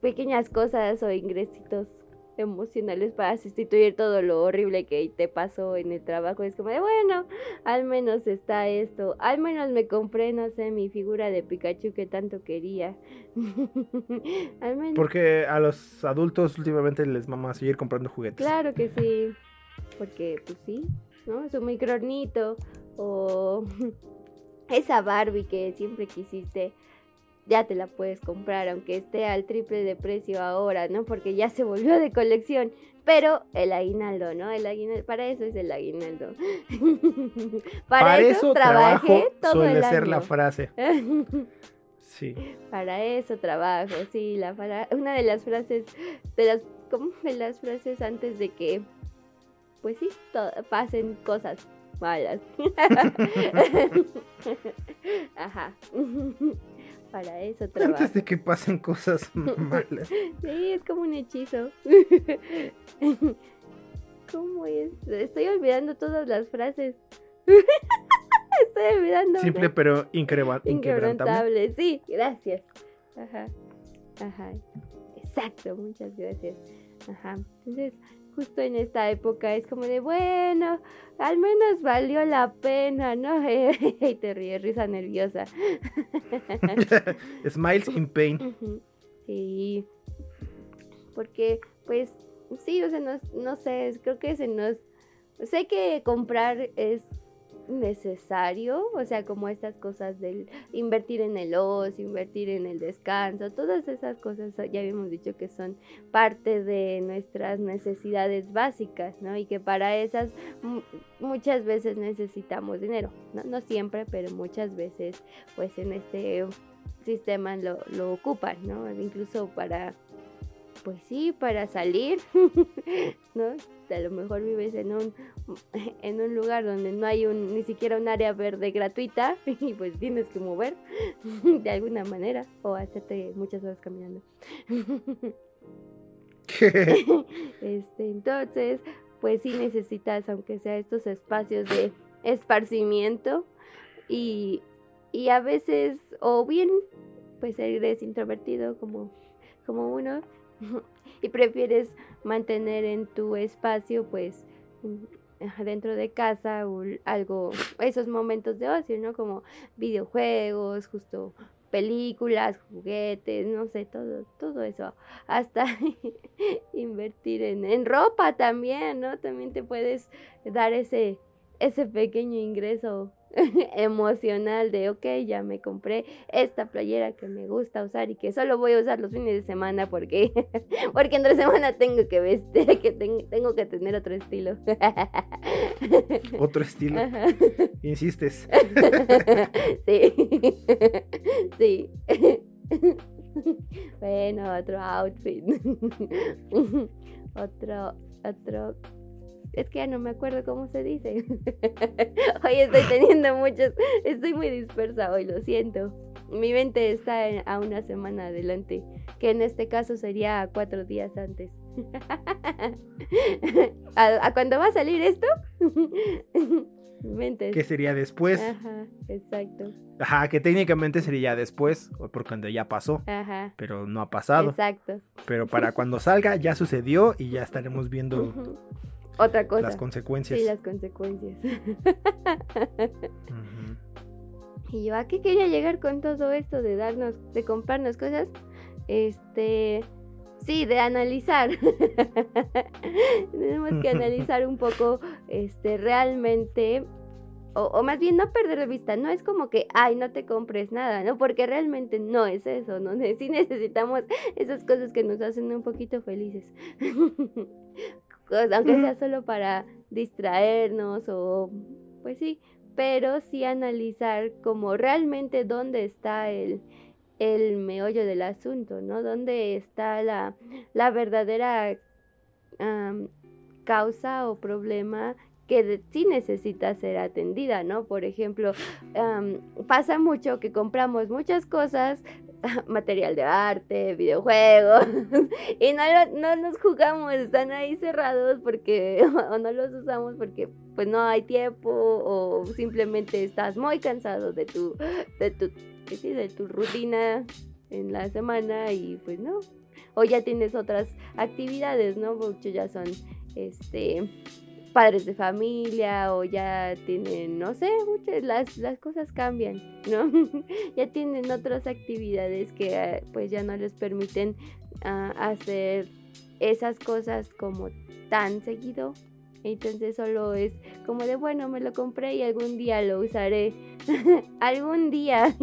pequeñas cosas o ingresitos emocionales para sustituir todo lo horrible que te pasó en el trabajo. Es como de, bueno, al menos está esto, al menos me compré, no sé, mi figura de Pikachu que tanto quería. al menos... Porque a los adultos últimamente les mama seguir comprando juguetes. Claro que sí, porque pues sí, ¿no? Su micronito o esa Barbie que siempre quisiste, ya te la puedes comprar, aunque esté al triple de precio ahora, ¿no? Porque ya se volvió de colección. Pero el aguinaldo, ¿no? El aguinaldo, para eso es el aguinaldo. para, Para, eso, eso trabajé trabajo todo suele el ser la frase. Sí. Para eso trabajo, sí, la fra- una de las frases, de las, ¿cómo? De las frases antes de que, pues sí, to- pasen cosas malas. Ajá. Para eso trabajo. Antes de que pasen cosas malas. Sí, es como un hechizo. ¿Cómo es? Estoy olvidando todas las frases. Estoy olvidando. Simple pero inquebrantable. Inquebrantable, sí, gracias. Ajá, ajá, exacto, muchas gracias. Ajá, entonces, justo en esta época es como de, bueno, al menos valió la pena, ¿no? Y te ríes, risa nerviosa. Smiles in pain. Sí, porque, pues, sí, o sea, no, no sé, creo que se nos... Sé que comprar es necesario, o sea, como estas cosas del invertir en el ocio, invertir en el descanso, todas esas cosas ya habíamos dicho que son parte de nuestras necesidades básicas, ¿no? Y que para esas mu- muchas veces necesitamos dinero, ¿no? No siempre, pero muchas veces, pues en este sistema lo, lo ocupan, ¿no? Incluso para, pues sí, para salir, ¿no? A lo mejor vives en un, en un lugar donde no hay un, ni siquiera un área verde gratuita y pues tienes que mover de alguna manera o hacerte muchas horas caminando. Este, entonces, pues sí necesitas, aunque sea estos espacios de esparcimiento y, y a veces, o bien, pues eres introvertido como, como uno y prefieres mantener en tu espacio, pues, dentro de casa o algo, esos momentos de ocio, ¿no? Como videojuegos, justo películas, juguetes, no sé, todo, todo eso. Hasta invertir en, en ropa también, ¿no? También te puedes dar ese, ese pequeño ingreso emocional de, ok, ya me compré esta playera que me gusta usar y que solo voy a usar los fines de semana porque, porque entre semana tengo que vestir, que tengo que tener otro estilo. Otro estilo. Insistes. sí. sí. Bueno, otro outfit. otro, otro es que ya no me acuerdo cómo se dice. hoy estoy teniendo muchos, estoy muy dispersa hoy, lo siento. Mi mente está a una semana adelante, que en este caso sería cuatro días antes. ¿A, cuándo va a salir esto? Mi mente. Que sería después. Ajá, exacto. Ajá, que técnicamente sería después, por cuando ya pasó. Ajá. Pero no ha pasado. Exacto. Pero para cuando salga ya sucedió y ya estaremos viendo otra cosa. Las consecuencias. Sí, las consecuencias. Y yo, ¿a qué quería llegar con todo esto de darnos, de comprarnos cosas? Este, sí, de analizar. Tenemos que analizar un poco, este, realmente, o, más bien no perder de vista. No es como que, ay, no te compres nada, ¿no? Porque realmente no es eso, ¿no? Sí necesitamos esas cosas que nos hacen un poquito felices aunque sea solo para distraernos o pues sí, pero sí analizar como realmente dónde está el, el meollo del asunto, ¿no? Dónde está la, la verdadera causa o problema que sí necesita ser atendida, ¿no? Por ejemplo, pasa mucho que compramos muchas cosas material de arte, videojuegos, y no, no nos jugamos, están ahí cerrados porque, o no los usamos porque pues no hay tiempo, o simplemente estás muy cansado de tu, de tu, de tu rutina en la semana y pues no, o ya tienes otras actividades, ¿no? Muchos ya son, este, padres de familia o ya tienen, no sé, muchas, las, las cosas cambian, ¿no? ya tienen otras actividades que eh, pues ya no les permiten ah, hacer esas cosas como tan seguido entonces solo es como de, bueno, me lo compré y algún día lo usaré. algún día.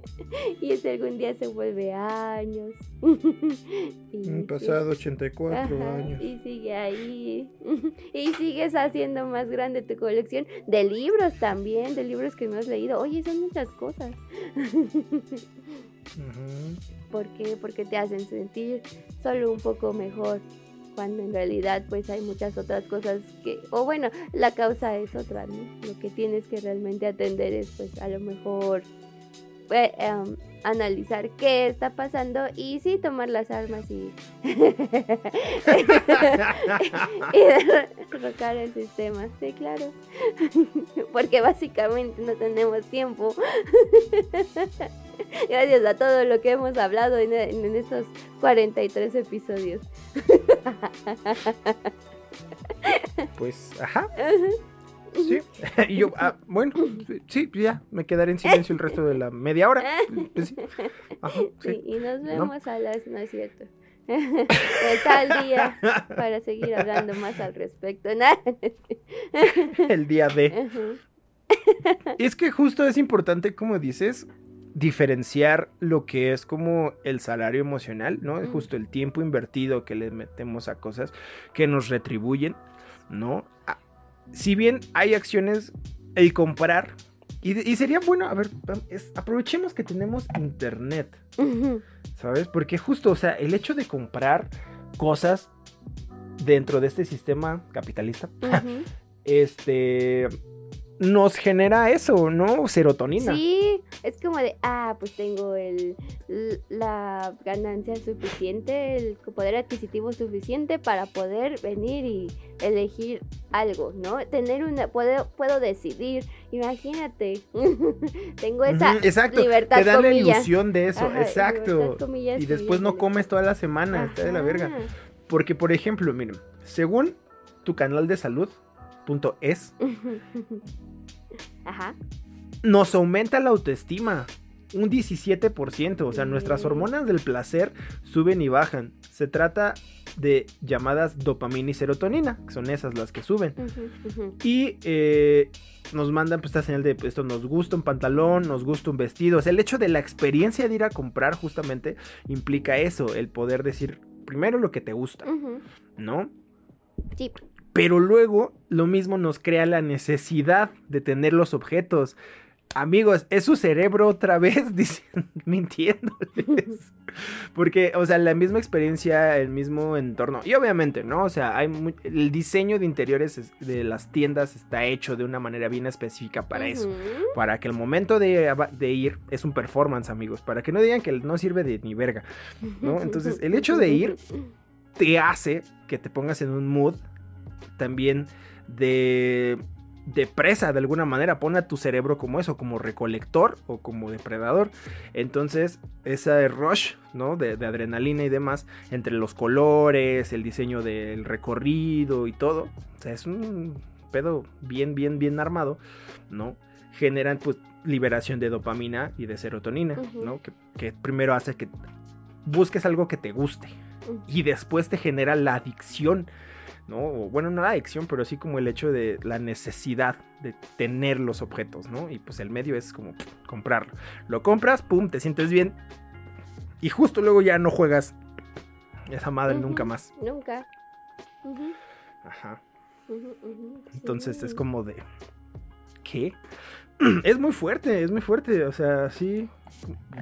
y ese algún día se vuelve años. Han pasado 84 años. Y sigue ahí. y sigues haciendo más grande tu colección de libros también, de libros que no has leído. Oye, son muchas cosas. ¿Por qué? Porque te hacen sentir solo un poco mejor cuando en realidad pues hay muchas otras cosas que, o bueno, la causa es otra, ¿no? Lo que tienes que realmente atender es pues a lo mejor eh, em, analizar qué está pasando y sí tomar las armas y, y derrocar el sistema, sí, claro, porque básicamente no tenemos tiempo. Gracias a todo lo que hemos hablado en, estos 43 episodios. Pues, ajá. Sí, y yo, ah, bueno, sí, ya, me quedaré en silencio el resto de la media hora. Pues sí. y nos vemos a las, no es cierto. tal día para seguir hablando más al respecto. el día de. Es que justo es importante, como dices, diferenciar lo que es como el salario emocional, ¿no? Es justo el tiempo invertido que le metemos a cosas que nos retribuyen, ¿no? Ah, si bien hay acciones, el comprar, y, sería bueno, a ver, aprovechemos que tenemos internet, ¿sabes? Porque justo, o sea, el hecho de comprar cosas dentro de este sistema capitalista, este, nos genera eso, ¿no? Serotonina. Sí, es como de, ah, pues tengo el, la ganancia suficiente, el poder adquisitivo suficiente para poder venir y elegir algo, ¿no? Tener una, puedo, puedo decidir, imagínate, tengo esa exacto. libertad. Te da la ilusión de eso, exacto. y después no comes toda la semana, está de la verga. Porque, por ejemplo, miren, según tu canal de salud, es, Ajá. nos aumenta la autoestima. un 17%. O sea, nuestras Mm. hormonas del placer suben y bajan. Se trata de llamadas dopamina y serotonina, que son esas las que suben. Y eh, nos mandan pues, esta señal de esto nos gusta un pantalón, nos gusta un vestido. O sea, el hecho de la experiencia de ir a comprar justamente implica eso, el poder decir primero lo que te gusta. ¿no? Sí. Pero luego lo mismo nos crea la necesidad de tener los objetos. Amigos, es su cerebro otra vez diciendo, mintiéndoles. Porque, o sea, la misma experiencia, el mismo entorno. Y obviamente, ¿no? O sea, hay el diseño de interiores es- de las tiendas está hecho de una manera bien específica para eso. Para que el momento de, de ir es un performance, amigos. Para que no digan que no sirve de ni verga. ¿no? Entonces, el hecho de ir te hace que te pongas en un mood también de, de presa de alguna manera. Pone a tu cerebro como eso, como recolector o como depredador. Entonces, ese rush, ¿no? De, de adrenalina y demás, entre los colores, el diseño del recorrido y todo. O sea, es un pedo bien, bien, bien armado, ¿no? Generan pues liberación de dopamina y de serotonina. ¿no? Que, que primero hace que busques algo que te guste y después te genera la adicción, ¿no? O, bueno, no la adicción, pero sí como el hecho de la necesidad de tener los objetos, ¿no? Y pues el medio es como comprarlo. Lo compras, pum, te sientes bien y justo luego ya no juegas esa madre nunca más. Nunca. Ajá. Entonces es como de... ¿Qué? Es muy fuerte, es muy fuerte. O sea, sí.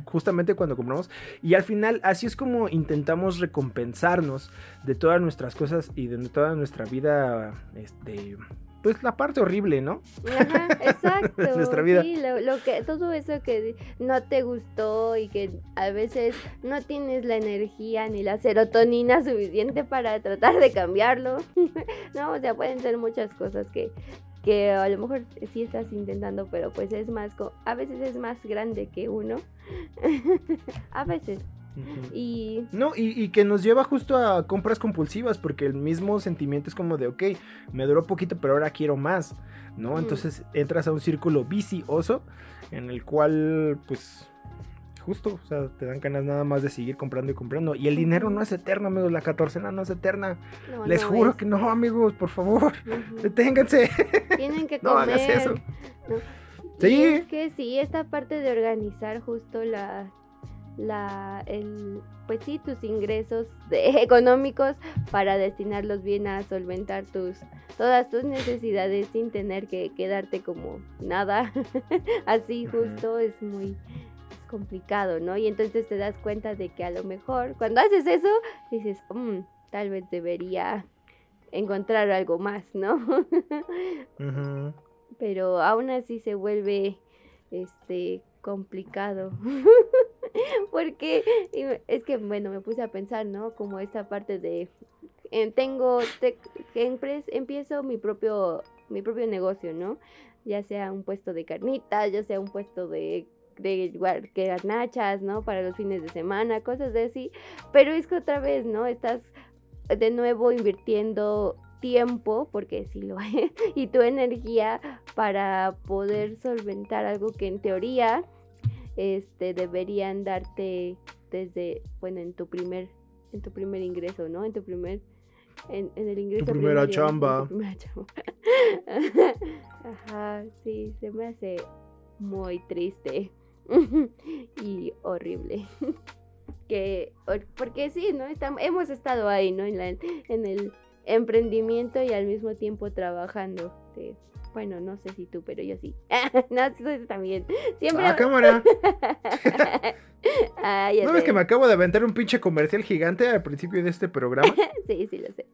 Justamente cuando compramos. Y al final, así es como intentamos recompensarnos de todas nuestras cosas y de toda nuestra vida. Este. Pues la parte horrible, ¿no? Ajá, exacto. Nuestra vida. Sí, lo, lo que, todo eso que no te gustó y que a veces no tienes la energía ni la serotonina suficiente para tratar de cambiarlo. no, o sea, pueden ser muchas cosas que, que a lo mejor sí estás intentando, pero pues es más, a veces es más grande que uno. a veces. Y No, y, y que nos lleva justo a compras compulsivas, porque el mismo sentimiento es como de, ok, me duró poquito, pero ahora quiero más, ¿no? Entonces entras a un círculo vicioso en el cual, pues, justo, o sea, te dan ganas nada más de seguir comprando y comprando. Y el dinero no es eterno, amigos, la catorcena no es eterna. no, Les no juro es. que no, amigos, por favor, deténganse. Tienen que No comer. hagas eso. ¿no? Sí. Es que sí, esta parte de organizar justo la, la, el, pues sí, tus ingresos de- económicos para destinarlos bien a solventar tus, todas tus necesidades sin tener que quedarte como nada. Así justo es muy complicado, ¿no? Y entonces te das cuenta de que a lo mejor cuando haces eso dices, "Mm, tal vez debería encontrar algo más, ¿no? Pero aún así se vuelve este complicado porque es que bueno me puse a pensar no como esta parte de eh, tengo te- empiezo mi propio mi propio negocio no ya sea un puesto de carnitas ya sea un puesto de de guar- que garnachas, ¿no? Para los fines de semana, cosas de así. Pero es que otra vez, ¿no? Estás de nuevo invirtiendo tiempo, porque sí lo es, y tu energía para poder solventar algo que en teoría este deberían darte desde bueno en tu primer en tu primer ingreso no en tu primer en, en el ingreso primera primario, en chamba. tu primera chamba. ajá sí se me hace muy triste y horrible que or- porque sí no Estam- hemos estado ahí no en la en el emprendimiento y al mismo tiempo trabajando. de- bueno, no sé si tú, pero yo sí. no, tú también. Siempre. Ah, cámara. Ah, ¿No ves que me acabo de aventar un pinche comercial gigante al principio de este programa? Sí, sí, lo sé.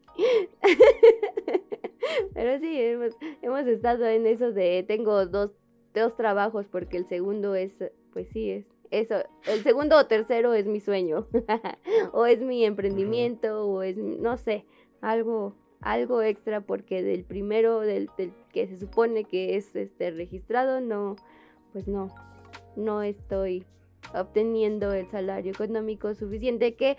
Pero sí, hemos, hemos estado en eso de tengo dos, dos trabajos porque el segundo es, pues sí, es eso. El segundo o tercero es mi sueño. o es mi emprendimiento o es, no sé, algo algo extra porque del primero del, que se supone que es este registrado no pues no no estoy obteniendo el salario económico suficiente que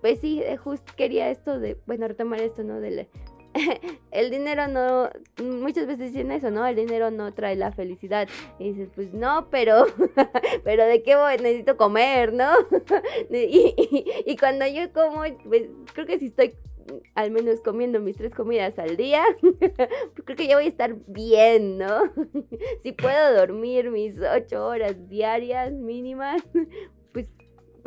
pues sí, justo quería esto de, bueno, retomar esto, ¿no? De, la- el dinero no, muchas veces dicen eso, ¿no? El dinero no trae la felicidad. Y dices, pues no, pero, pero ¿de qué voy? Necesito comer, ¿no? y, y, cuando yo como, pues creo que si estoy al menos comiendo mis tres comidas al día, pues creo que ya voy a estar bien, ¿no? si puedo dormir mis ocho horas diarias mínimas,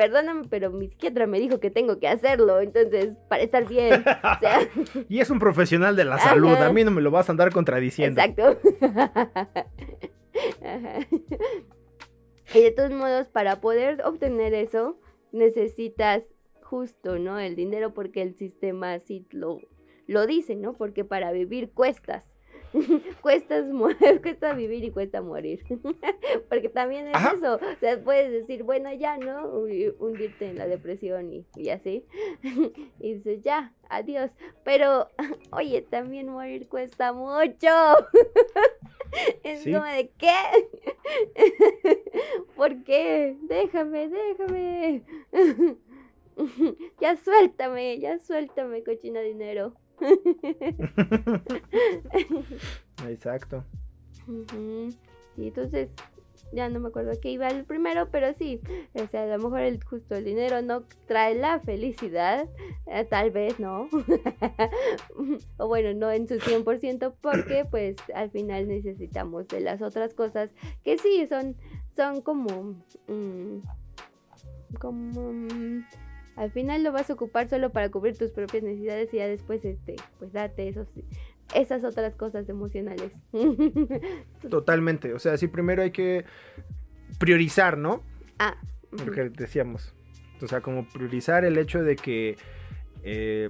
perdóname, pero mi psiquiatra me dijo que tengo que hacerlo, entonces, para estar bien. y es un profesional de la salud, a mí no me lo vas a andar contradiciendo. Exacto. y de todos modos, para poder obtener eso, necesitas justo, ¿no? El dinero porque el sistema así lo, lo dice, ¿no? Porque para vivir cuestas. cuesta, cuesta vivir y cuesta morir. Porque también es eso. O sea, puedes decir, bueno, ya, ¿no? Hundirte en la depresión y, y así. y dices, ya, adiós. Pero, oye, también morir cuesta mucho. es como de qué. ¿Por qué? Déjame, déjame. ya suéltame, ya suéltame, cochina dinero. Exacto. Y entonces, ya no me acuerdo que iba el primero, pero sí, o sea, a lo mejor el, justo el dinero no trae la felicidad, eh, tal vez no, o bueno, no en su 100%, porque pues al final necesitamos de las otras cosas que sí son, son como, mm, como... Mm, al final lo vas a ocupar solo para cubrir tus propias necesidades y ya después, este, pues date esos, esas otras cosas emocionales. Totalmente, o sea, sí, primero hay que priorizar, ¿no? Ah. Lo que decíamos. O sea, como priorizar el hecho de que eh,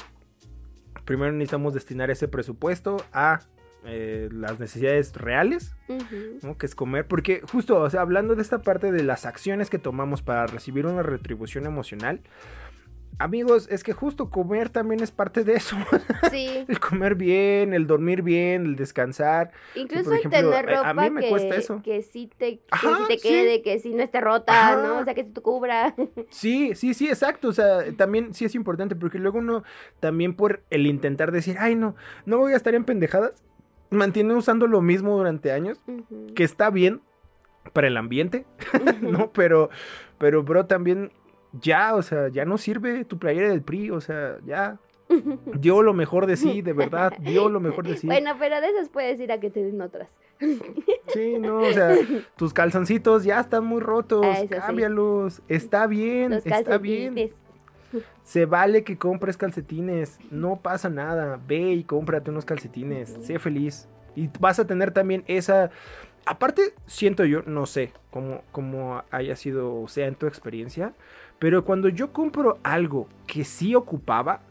primero necesitamos destinar ese presupuesto a eh, las necesidades reales, ¿no? que es comer, porque justo, o sea, hablando de esta parte de las acciones que tomamos para recibir una retribución emocional, Amigos, es que justo comer también es parte de eso. Sí. el comer bien, el dormir bien, el descansar. Incluso el tener ropa a mí me que, cuesta eso. que sí te, que te quede, que sí no esté rota, ¿no? O sea, que te cubra. Sí, sí, sí, exacto. O sea, también sí es importante porque luego uno también por el intentar decir, ay, no, no voy a estar en pendejadas, mantiene usando lo mismo durante años, que está bien para el ambiente, ¿no? Pero, pero, bro, también ya, o sea, ya no sirve tu playera del PRI, o sea, ya. Dio lo mejor de sí, de verdad, dio lo mejor de sí. Bueno, pero de esas puedes ir a que te den otras. Sí, no, o sea, tus calzoncitos ya están muy rotos, ah, cámbialos, está bien, está bien. Se vale que compres calcetines, no pasa nada, ve y cómprate unos calcetines, sé feliz. Y vas a tener también esa... Aparte, siento yo, no sé cómo, cómo haya sido, o sea, en tu experiencia, pero cuando yo compro algo que sí ocupaba,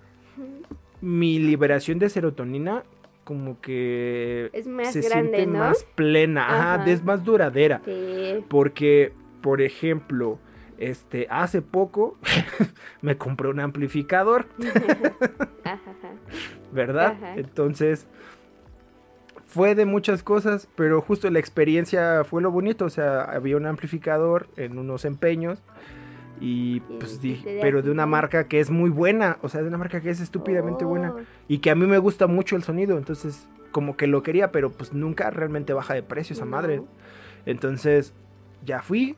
mi liberación de serotonina como que es más se siente más plena, es más duradera. Sí. Porque, por ejemplo, este, hace poco me compré un amplificador. ¿Verdad? Entonces, fue de muchas cosas, pero justo la experiencia fue lo bonito. O sea, había un amplificador en unos empeños y pues dije, pero de una marca que es muy buena, o sea, de una marca que es estúpidamente buena oh. y que a mí me gusta mucho el sonido, entonces como que lo quería, pero pues nunca realmente baja de precio esa madre. Entonces ya fui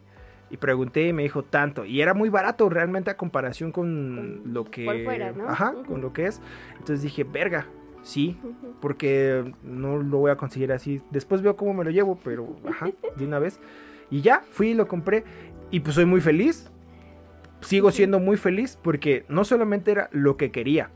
y pregunté y me dijo tanto y era muy barato realmente a comparación con, lo que ajá, con lo que es. Entonces dije, "Verga, sí, porque no lo voy a conseguir así. Después veo cómo me lo llevo, pero ajá, de una vez. Y ya, fui y lo compré. Y pues soy muy feliz sigo siendo muy feliz porque no solamente era lo que quería,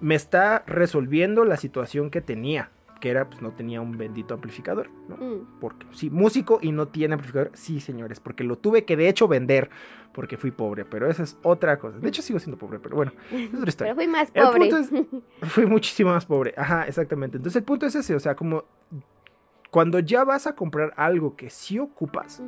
me está resolviendo la situación que tenía, que era pues no tenía un bendito amplificador, ¿no? Mm. Porque sí, músico y no tiene amplificador, sí, señores, porque lo tuve que de hecho vender porque fui pobre, pero esa es otra cosa. De hecho sigo siendo pobre, pero bueno, es otra historia. Pero fui más pobre. fui muchísimo más pobre. Ajá, exactamente. Entonces el punto es ese, o sea, como cuando ya vas a comprar algo que sí ocupas,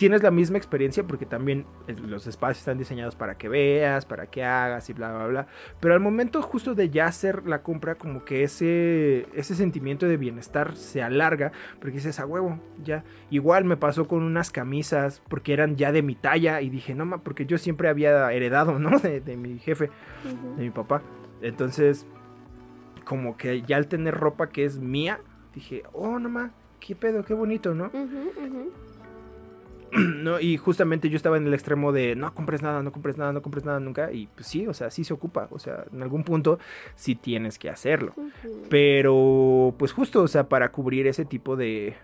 tienes la misma experiencia porque también los espacios están diseñados para que veas, para que hagas y bla, bla, bla. Pero al momento justo de ya hacer la compra, como que ese, ese sentimiento de bienestar se alarga porque dices, a huevo, ya. Igual me pasó con unas camisas porque eran ya de mi talla y dije, no, ma, porque yo siempre había heredado, ¿no? De, mi jefe, de mi papá. Entonces como que ya al tener ropa que es mía, dije, oh, no ma, qué pedo, qué bonito, ¿no? ¿no? Y justamente yo estaba en el extremo de no compres nada, no compres nada, no compres nada nunca. Y pues sí, o sea, sí se ocupa. O sea, en algún punto sí tienes que hacerlo. Pero, pues justo, o sea, para cubrir ese tipo de,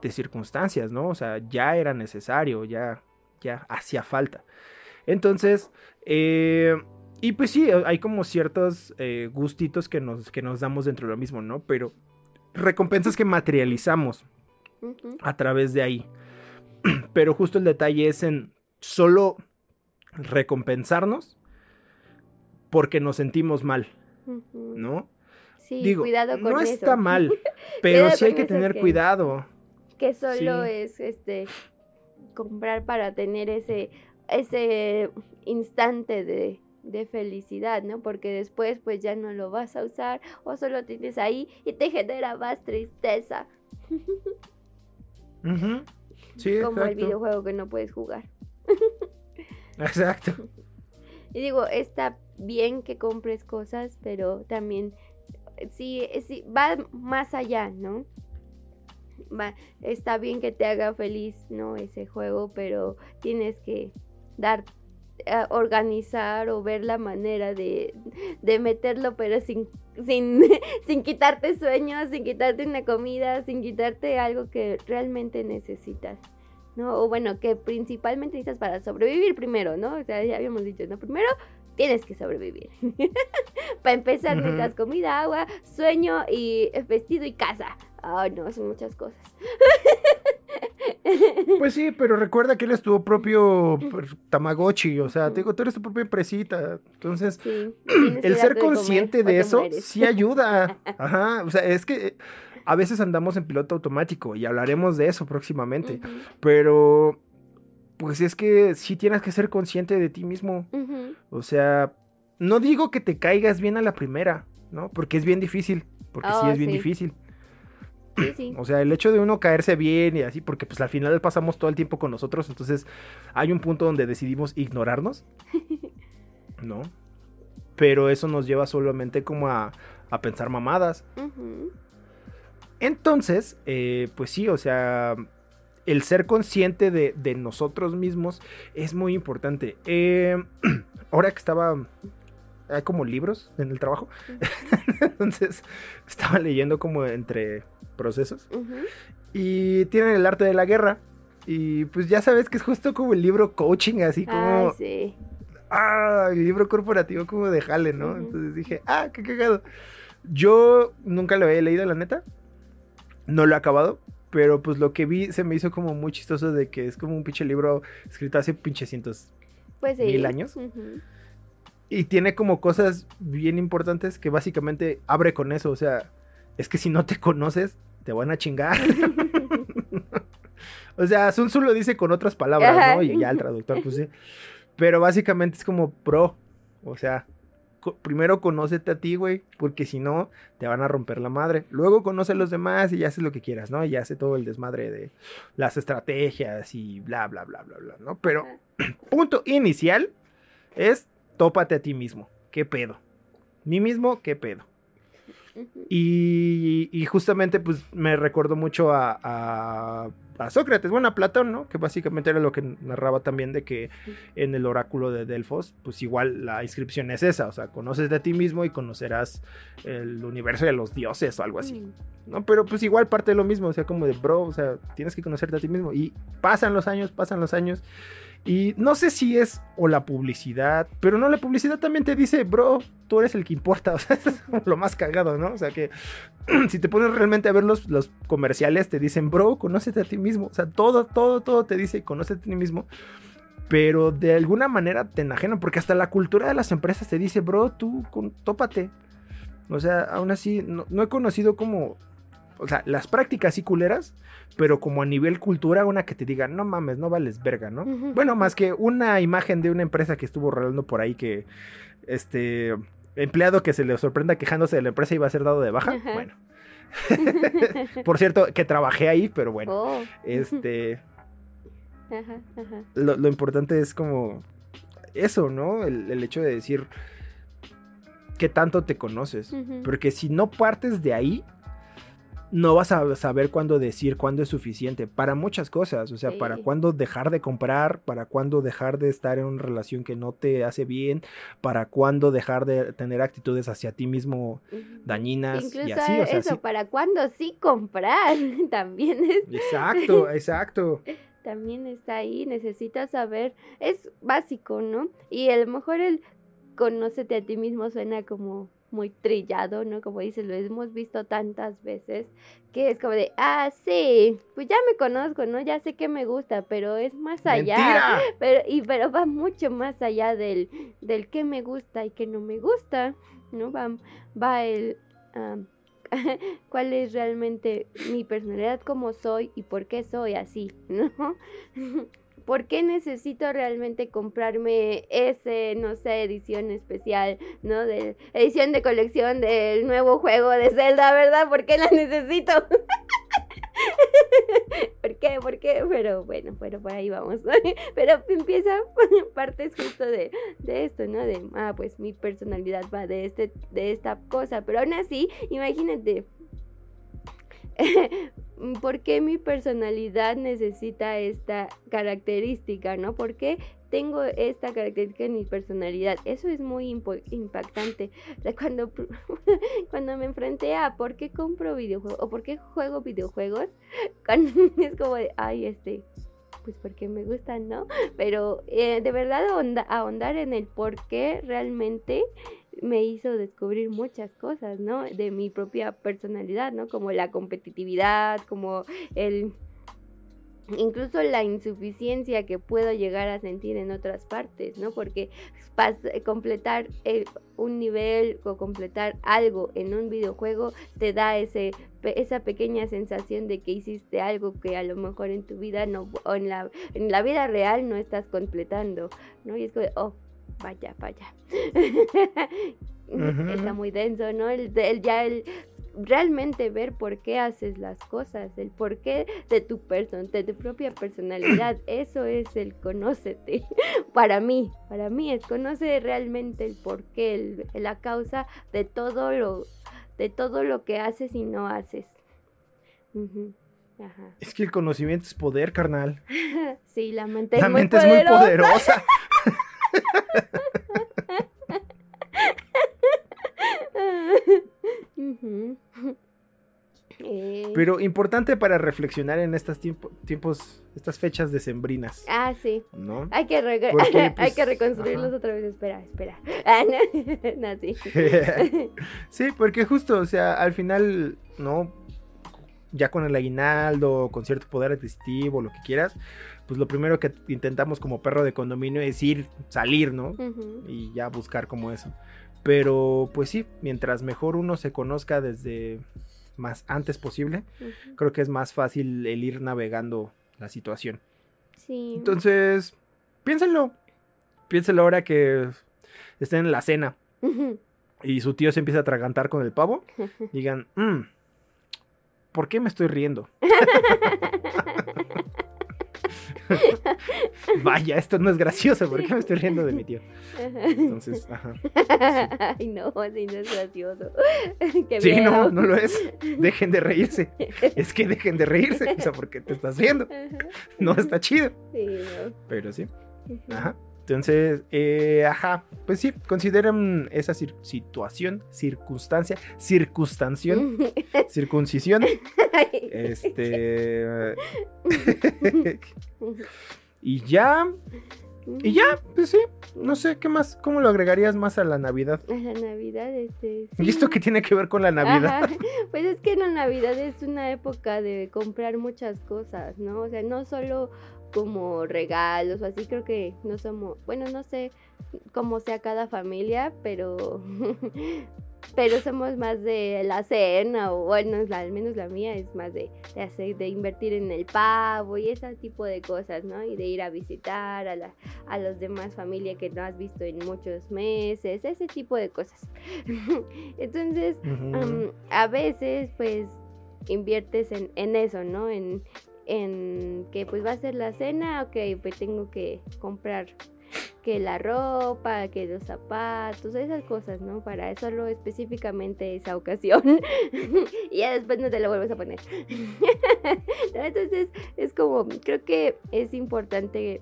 de circunstancias, ¿no? O sea, ya era necesario, ya, ya hacía falta. Entonces, eh, y pues sí, hay como ciertos eh, gustitos que nos, que nos damos dentro de lo mismo, ¿no? Pero recompensas que materializamos a través de ahí. Pero justo el detalle es en solo recompensarnos porque nos sentimos mal. ¿no? Sí, Digo, cuidado con no eso. está mal, pero sí hay que tener que- cuidado. que solo Sí. es este comprar para tener ese ese instante de, de felicidad, ¿no? Porque después pues ya no lo vas a usar o solo tienes ahí y te genera más tristeza, Ujú. Sí, como el videojuego que no puedes jugar. Exacto. Y digo, está bien que compres cosas, pero también eh, sí, eh, sí va más allá, ¿no? Va, está bien que te haga feliz, ¿no? Ese juego, pero tienes que dar, a organizar o ver la manera de, de meterlo, pero sin, sin, sin quitarte sueños, sin quitarte una comida, sin quitarte algo que realmente necesitas. ¿no? O bueno, que principalmente necesitas para sobrevivir primero, ¿no? O sea, ya habíamos dicho, ¿no? Primero tienes que sobrevivir. para empezar, necesitas comida, agua, sueño y eh, vestido y casa. Ay, no, son muchas cosas. Pues sí, pero recuerda que él es tu propio per- Tamagotchi, o sea, te digo, tú eres tu propia empresita. Entonces, Sí, el ser darte de comer consciente de eso sí ayuda. Ajá, o sea, es que a veces andamos en piloto automático y hablaremos de eso próximamente. Pero, pues es que sí tienes que ser consciente de ti mismo. O sea, no digo que te caigas bien a la primera, ¿no? Porque es bien difícil. Porque sí Oh, es bien sí. difícil. Sí, sí. O sea, el hecho de uno caerse bien y así, porque pues al final pasamos todo el tiempo con nosotros, entonces hay un punto donde decidimos ignorarnos, ¿no? Pero eso nos lleva solamente como a, a pensar mamadas. Entonces, eh, pues sí, o sea, el ser consciente de, de nosotros mismos es muy importante. Eh, ahora que estaba, hay como libros en el trabajo, entonces estaba leyendo como entre procesos y tienen el arte de la guerra. Y pues ya sabes que es justo como el libro coaching, así como... Ay, sí. ah, el libro corporativo como de jale, ¿no? Ujú. Entonces dije, ah, qué cagado. Yo nunca lo había leído, la neta. No lo he acabado. Pero pues lo que vi se me hizo como muy chistoso de que es como un pinche libro escrito hace pinche cientos. Pues sí. ¿Mil años? Ujú. Y tiene como cosas bien importantes que básicamente abre con eso. O sea, es que si no te conoces, te van a chingar. o sea, Sun Tzu lo dice con otras palabras. ¿no? Y ya el traductor, pues sí. Pero básicamente es como pro. O sea, co- primero conócete a ti, güey, porque si no, te van a romper la madre. Luego conoce a los demás y ya haces lo que quieras, ¿no? Y ya hace todo el desmadre de las estrategias y bla, bla, bla, bla, bla, ¿no? Pero punto inicial es tópate a ti mismo. ¿Qué pedo? Mí mismo, ¿qué pedo? Y, y justamente pues me recordó mucho a, a, a Sócrates, bueno, a Platón, ¿no? Que básicamente era lo que narraba también de que en el oráculo de Delfos, pues igual la inscripción es esa, o sea, conoces de ti mismo y conocerás el universo de los dioses o algo así. Mm. ¿no? Pero pues igual parte de lo mismo, o sea, como de bro, o sea, tienes que conocerte a ti mismo. Y pasan los años, pasan los años. Y no sé si es o la publicidad, pero no, la publicidad también te dice, bro, tú eres el que importa, o sea, es lo más cagado, ¿no? O sea, que si te pones realmente a ver los, los comerciales, te dicen, bro, conócete a ti mismo, o sea, todo, todo, todo te dice, conócete a ti mismo. Pero de alguna manera te enajenan, porque hasta la cultura de las empresas te dice, bro, tú con, tópate. O sea, aún así, no, no he conocido como o sea, las prácticas y culeras, pero como a nivel cultura, una que te diga, no mames, no vales verga, ¿no? Bueno, más que una imagen de una empresa que estuvo rolando por ahí que, este, empleado que se le sorprenda quejándose de la empresa iba a ser dado de baja. Bueno. por cierto, que trabajé ahí, pero bueno, Oh. este, lo, lo importante es como eso, ¿no? El, el hecho de decir, qué tanto te conoces. Porque si no partes de ahí, no vas a saber cuándo decir cuándo es suficiente. Para muchas cosas. O sea, para cuándo dejar de comprar, para cuándo dejar de estar en una relación que no te hace bien, para cuándo dejar de tener actitudes hacia ti mismo dañinas Incluso y así. O sea, eso, sí. para cuándo sí comprar, también es Exacto, exacto. también está ahí, necesitas saber, es básico, ¿no? Y a lo mejor el conócete a ti mismo suena como muy trillado, ¿no? Como dices, lo hemos visto tantas veces, que es como de, ah, sí, pues ya me conozco, ¿no? Ya sé que me gusta, pero es más allá. ¡Mentira! Pero, y, pero va mucho más allá del, del que me gusta y que no me gusta, ¿no? Va, va el... am, cuál es realmente mi personalidad, cómo soy y por qué soy así, ¿no? ¿Por qué necesito realmente comprarme ese, no sé, edición especial, ¿no? De edición de colección del nuevo juego de Zelda, ¿verdad? ¿Por qué la necesito? ¿Por qué? ¿Por qué? Pero bueno, pero por ahí vamos. Pero empieza partes justo de, de esto, ¿no? De, ah, pues mi personalidad va de, este, de esta cosa. Pero aún así, imagínate, ¿por qué mi personalidad necesita esta característica, ¿no? ¿Por qué tengo esta característica en mi personalidad? Eso es muy impactante. Cuando, cuando me enfrenté a por qué compro videojuegos o por qué juego videojuegos, es como de, ay, este, pues porque me gustan, ¿no? Pero eh, de verdad ahonda- ahondar en el por qué realmente me hizo descubrir muchas cosas, ¿no? De mi propia personalidad, ¿no? Como la competitividad, como el incluso la insuficiencia que puedo llegar a sentir en otras partes, ¿no? Porque completar un nivel o completar algo en un videojuego te da ese esa pequeña sensación de que hiciste algo que a lo mejor en tu vida no o en la en la vida real no estás completando, ¿no? Y es como, oh, vaya, vaya. Está muy denso, ¿no? El, el- ya el realmente ver por qué haces las cosas, el porqué de tu persona, de tu propia personalidad, eso es el conócete. Para mí, para mí es conoce realmente el porqué, el- la causa de todo lo de todo lo que haces y no haces. Ajá. Es que el conocimiento es poder, carnal. Sí, la mente es La muy mente es muy poderosa. Pero importante para reflexionar en estas tiempo- tiempos, estas fechas decembrinas, Ah, sí. ¿no? Hay que, re- Porque, hay pues, que reconstruirlos ajá. otra vez. Espera, espera. Ah, no, no, sí. sí, porque justo, o sea, al final, ¿no? Ya con el aguinaldo, con cierto poder adquisitivo, lo que quieras, pues lo primero que intentamos como perro de condominio es ir, salir, ¿no? Y ya buscar como eso. Pero pues sí, mientras mejor uno se conozca desde más antes posible, creo que es más fácil el ir navegando la situación. Sí. Entonces, piénsenlo. Piénsenlo ahora que estén en la cena y su tío se empieza a atragantar con el pavo. Digan, "Mm, ¿por qué me estoy riendo? Vaya, esto no es gracioso. ¿Por qué me estoy riendo de mi tío? Entonces, ajá. Ay, no, sí, no es gracioso. Qué Sí, no, miedo. no lo es. Dejen de reírse. Es que dejen de reírse. O sea, porque te estás riendo. No está chido. Sí, no. Pero sí. Ajá. Entonces, eh, ajá, pues sí, consideren esa cir- situación, circunstancia, circunstanciación, circuncisión, este, y ya, y ya, pues sí, no sé, ¿qué más? ¿Cómo lo agregarías más a la Navidad? A la Navidad, este. ¿Y esto sí. qué tiene que ver con la Navidad? Ajá. Pues es que la Navidad es una época de comprar muchas cosas, ¿no? O sea, no solo como regalos o así, creo que no somos, bueno, no sé cómo sea cada familia, pero pero somos más de la cena o bueno, al menos la mía es más de, de hacer de invertir en el pavo y ese tipo de cosas, ¿no? Y de ir a visitar a la a los demás familia que no has visto en muchos meses, ese tipo de cosas. Entonces. Am, a veces pues inviertes en, en eso, ¿no? En, en que pues va a ser la cena, ok, pues tengo que comprar que la ropa, que los zapatos, esas cosas, ¿no? Para solo específicamente esa ocasión. y ya después no te lo vuelves a poner. Entonces, es como, creo que es importante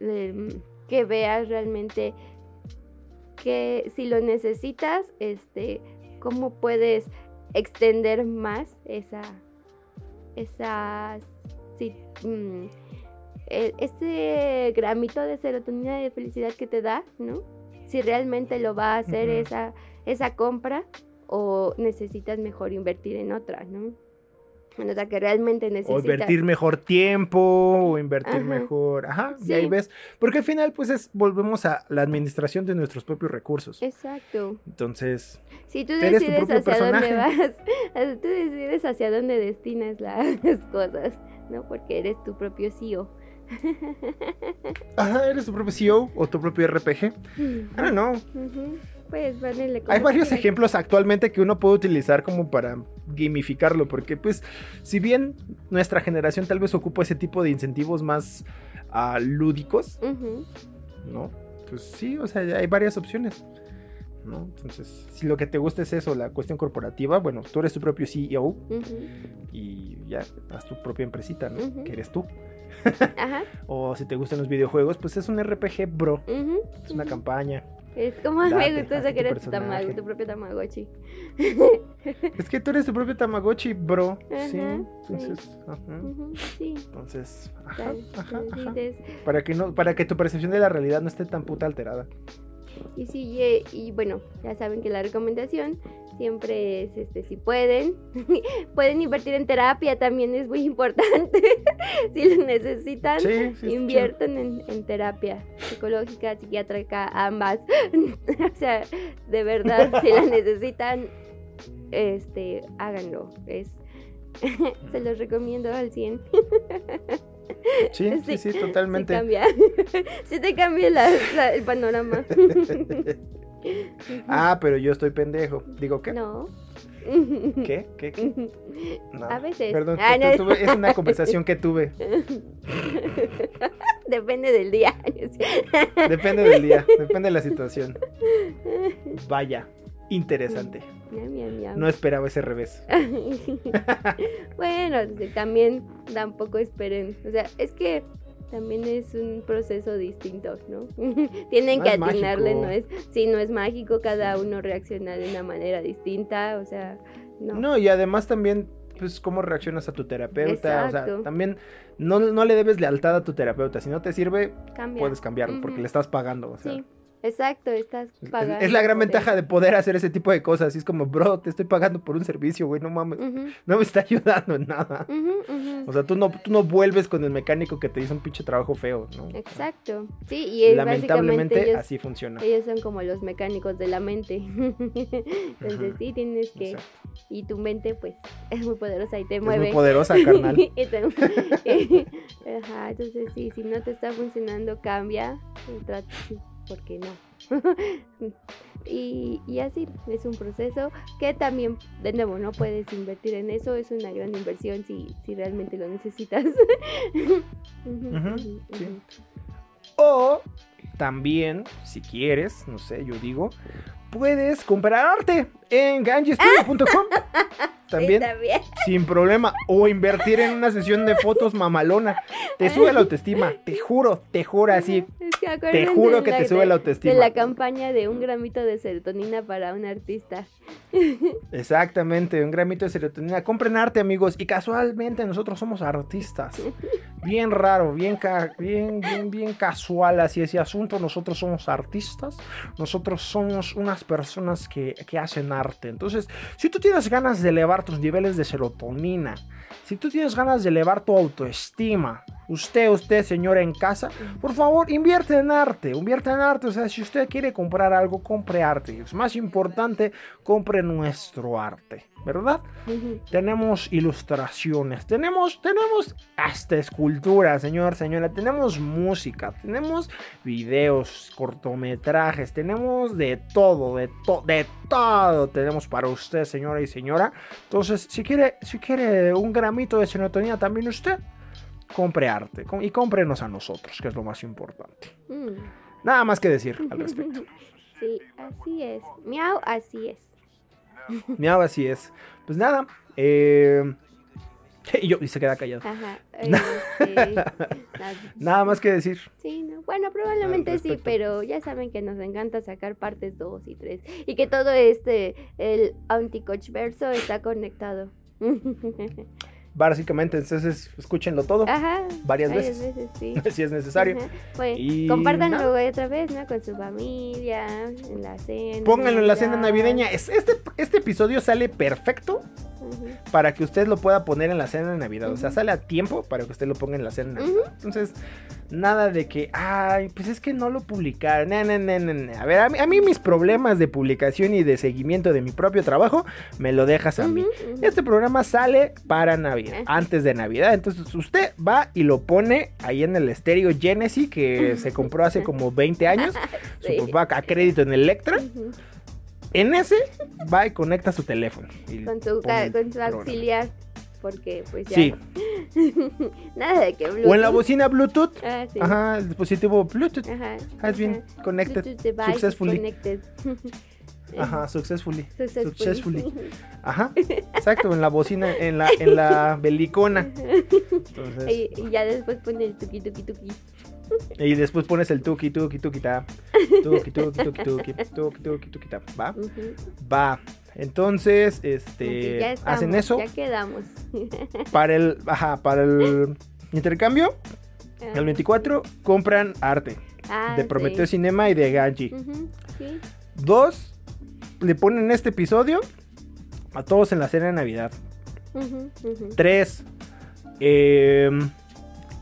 em, que veas realmente que si lo necesitas, este, cómo puedes extender más esa, esa, mm, este gramito de serotonina de felicidad que te da, ¿no? Si realmente lo va a hacer esa, esa compra o necesitas mejor invertir en otra, ¿no? O sea, que realmente necesitas. O invertir mejor tiempo, o invertir mejor. Ajá, y ahí ves. Porque al final, pues es, volvemos a la administración de nuestros propios recursos. Exacto. Entonces. Si tú decides hacia dónde vas, tú decides hacia dónde destinas las cosas, ¿no? Porque eres tu propio CEO. Ajá, eres tu propio CEO o tu propio RPG. I don't know. Pues, Hay varios ejemplos actualmente que uno puede utilizar como para gamificarlo, porque pues si bien nuestra generación tal vez ocupa ese tipo de incentivos más uh, lúdicos, ¿no? Pues sí, o sea, hay varias opciones. ¿No? Entonces, si lo que te gusta es eso, la cuestión corporativa, bueno, tú eres tu propio CEO y ya, haz tu propia empresita, ¿no? Que eres tú. Ajá. o si te gustan los videojuegos, pues es un RPG, bro. es una campaña. Es como me gusta que eres tu, tu, propio Tamagotchi. es que tú eres tu propio Tamagotchi, bro. sí. Entonces, ajá. sí. Entonces, ajá, ajá, ajá. Para que no, para que tu percepción de la realidad no esté tan puta alterada. Y sí, y, bueno, ya saben que la recomendación siempre es este si pueden pueden invertir en terapia también es muy importante. Si lo necesitan inviertan en, terapia psicológica psiquiátrica ambas. O sea de verdad si la necesitan este háganlo. Es se los recomiendo al 100 Sí, sí, sí, totalmente. Sí, cambia. sí te cambia el panorama. ah, pero yo estoy pendejo. Digo, ¿qué? No. ¿Qué? ¿Qué? qué? A veces. Perdón, ah, es una conversación que tuve. Depende del día. Depende del día, depende de la situación. Vaya, interesante. No esperaba ese revés. bueno, también tampoco esperen. O sea, es que también es un proceso distinto, ¿no? Tienen que atinarle, no es, sí, no es mágico, cada uno reacciona de una manera distinta, o sea, no. No, y además también, pues, cómo reaccionas a tu terapeuta, o sea, también no, no, le debes lealtad a tu terapeuta, si no te sirve, puedes cambiarlo, porque le estás pagando, o sea. Exacto, estás pagando. Es la gran ventaja de poder hacer ese tipo de cosas. Y es como, bro, te estoy pagando por un servicio, güey, no mames. No me está ayudando en nada. O sea, tú no, tú no vuelves con el mecánico que te hizo un pinche trabajo feo, ¿no? Exacto. Sí, y lamentablemente así funciona. Ellos son como los mecánicos de la mente. Entonces sí, tienes que... Y tu mente, pues, es muy poderosa y te mueve. Es muy poderosa, carnal. Ajá, entonces sí, si no te está funcionando, cambia. ¿por qué no? y, y, así es un proceso que también, de nuevo, no puedes invertir en eso, es una gran inversión si, si realmente lo necesitas. O también, si quieres, no sé, yo digo, puedes comprar arte en gangestudio.com. ¿También? Sin problema. O invertir en una sesión de fotos mamalona. Te sube la autoestima. Te juro, te juro así. te juro que te sube la autoestima. De la campaña de un gramito de serotonina para un artista. Exactamente, un gramito de serotonina. Compren arte, amigos. Y casualmente nosotros somos artistas. Bien raro, bien, bien, bien, bien casual así ese asunto. Nosotros somos artistas. Nosotros somos unas personas que, que hacen arte. Entonces, si tú tienes ganas de elevar tus niveles de serotonina, si tú tienes ganas de elevar tu autoestima, usted, usted, señora en casa, por favor, invierte en arte, invierte en arte. O sea, si usted quiere comprar algo, compre arte. Es más importante, compre nuestro arte, ¿verdad? Tenemos ilustraciones, tenemos, tenemos hasta escultura, señor, señora, tenemos música, tenemos videos, cortometrajes, tenemos de todo, de, todo de todo tenemos para usted, señora y señora. Entonces, si quiere, si quiere un gramito de serotonina también usted, compre arte y cómprenos a nosotros, que es lo más importante. Mm. Nada más que decir al respecto. Sí, así es. Miau, así es. Miau, así es. Pues nada, eh... Y yo, y se queda callado. Ajá. este, Nada más que decir. Sí, no. Bueno, probablemente sí, pero ya saben que nos encanta sacar partes 2 y 3 y que todo este, el anticoach verso está conectado. Básicamente, entonces, escúchenlo todo. Ajá. Varias veces. sí. Si es necesario. Ajá. Pues Y compártanlo otra vez, ¿no? Con su familia, en la cena. Pónganlo en la cena navideña. Es- Este, este episodio sale perfecto Para que usted lo pueda poner en la cena de Navidad. O sea, sale a tiempo para que usted lo ponga en la cena de. Navidad. Entonces, nada de que, ay, pues es que no lo publicaron. No, no, no. A ver, a mí, a mí mis problemas de publicación y de seguimiento de mi propio trabajo me lo dejas a mí. Este programa sale para Navidad, antes de Navidad. Entonces usted va y lo pone ahí en el estéreo Genesis que se compró hace como 20 años. Sí. Su papá a crédito en Electra. En ese va y conecta su teléfono. Con su, pone con su auxiliar. Porque pues ya. Sí, Nada de que o en la Bluetooth. bocina Bluetooth. Ah, sí. Ajá, el dispositivo Bluetooth. Ajá. Has been ajá. connected Bluetooth successfully. connected. Ajá, successfully. Successfully. Successfully. Ajá, exacto, en la bocina, en la, en la belicona. Entonces, y, y ya después pone el tuki tuki tuki. Y después pones el tuki, tuki, tuki, ta. Tuki, tuki, tuki, tuki, tuki, tuki, tuki, ta. ¿Va? Va. Entonces, ya este, estamos, hacen eso Ya quedamos. para el, ajá, para el intercambio. El 24 compran arte Ah, de sí. Prometeo Cinema y de Ganji. Ujú, sí. Dos, le ponen este episodio a todos en la cena de Navidad. Ujú, ujú. Tres, em,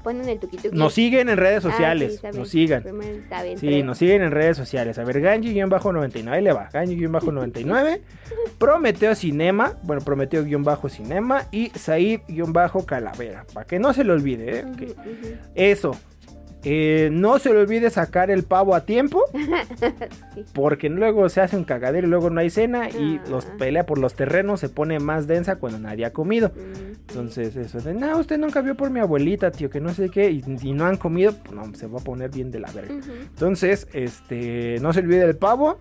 Ponen el nos siguen en redes Ah, sociales. sí, nos sigan. Bien, Sí, nos siguen en redes sociales. A ver, Ganji-99, ahí le va. Ganji-99, Prometeo Cinema, bueno, Prometeo-Cinema y Said-Calavera. Para que no se le olvide, ¿eh? Eso. Eh, no se le olvide sacar el pavo a tiempo, Sí. porque luego se hace un cagadero y luego no hay cena y Ah. los pelea por los terrenos se pone más densa cuando nadie ha comido. Mm, Entonces, eso de, no, usted nunca vio por mi abuelita, tío, que no sé qué, y, y no han comido, pues no, se va a poner bien de la verga. Entonces, este, no se olvide del pavo.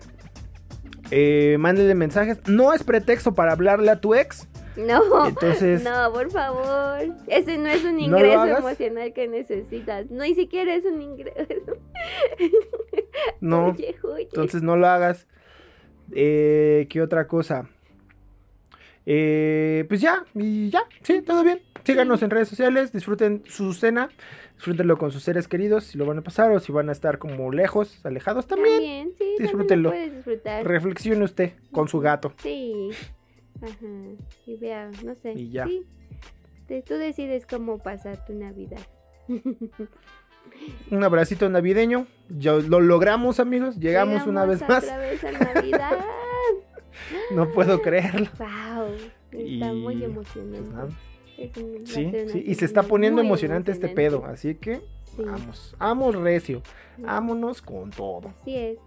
Eh, mándele mensajes. No es pretexto para hablarle a tu ex. No, Entonces- no, por favor. Ese no es un ¿No lo ingreso emocional que necesitas. No, ni siquiera es un ingreso. No. Oye, oye. Entonces no lo hagas. Eh, ¿Qué otra cosa? Eh, pues ya, y ya, sí, todo bien. Síganos en redes sociales, disfruten su cena, disfrútenlo con sus seres queridos, si lo van a pasar o si van a estar como lejos, alejados también. También, sí, también lo disfrútenlo. disfrutar. Reflexione usted con su gato. Sí. Ajá. Y vea, no sé. Y ya. Sí. Te- tú decides cómo pasar tu Navidad. Un abracito navideño. Ya lo logramos, amigos. Llegamos, una vez más. Vez a Navidad. No puedo creerlo. wow. Está Y, muy pues, emocionante. nada. Es Sí, sí, y se está poniendo emocionante este pedo, así que Sí. vamos, vamos recio, vámonos con todo. Así es.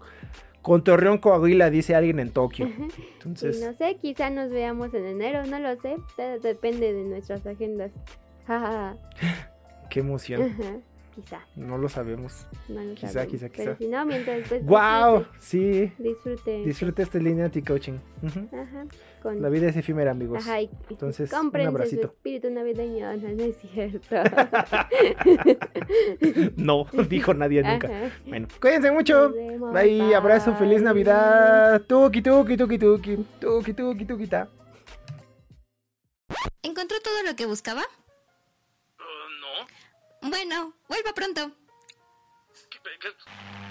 Con Torreón Coahuila, dice alguien en Tokio. Y Entonces, no sé, quizá nos veamos en enero, no lo sé. depende de nuestras agendas. Qué emoción. Ajá, Quizá. No lo sabemos. No lo Quizá, sabemos. quizá, Pero quizá. si no, mientras pues ¡Wow! Sí, disfrute. disfrute este Lineati Coaching. Ujú. Ajá. Con... La vida es efímera, amigos. Ajá, y Entonces, un cómprense su abracito. espíritu navideño. No, no es cierto. No, dijo nadie nunca. Ajá. Bueno, cuídense mucho. Vemos, Bye, abrazo, feliz. Navidad. Tuki, tuki, tuki, tuki. Tuki, tuki, tuki, ta. ¿Encontró todo lo que buscaba? no. Bueno, vuelva pronto. ¿Qué- qué-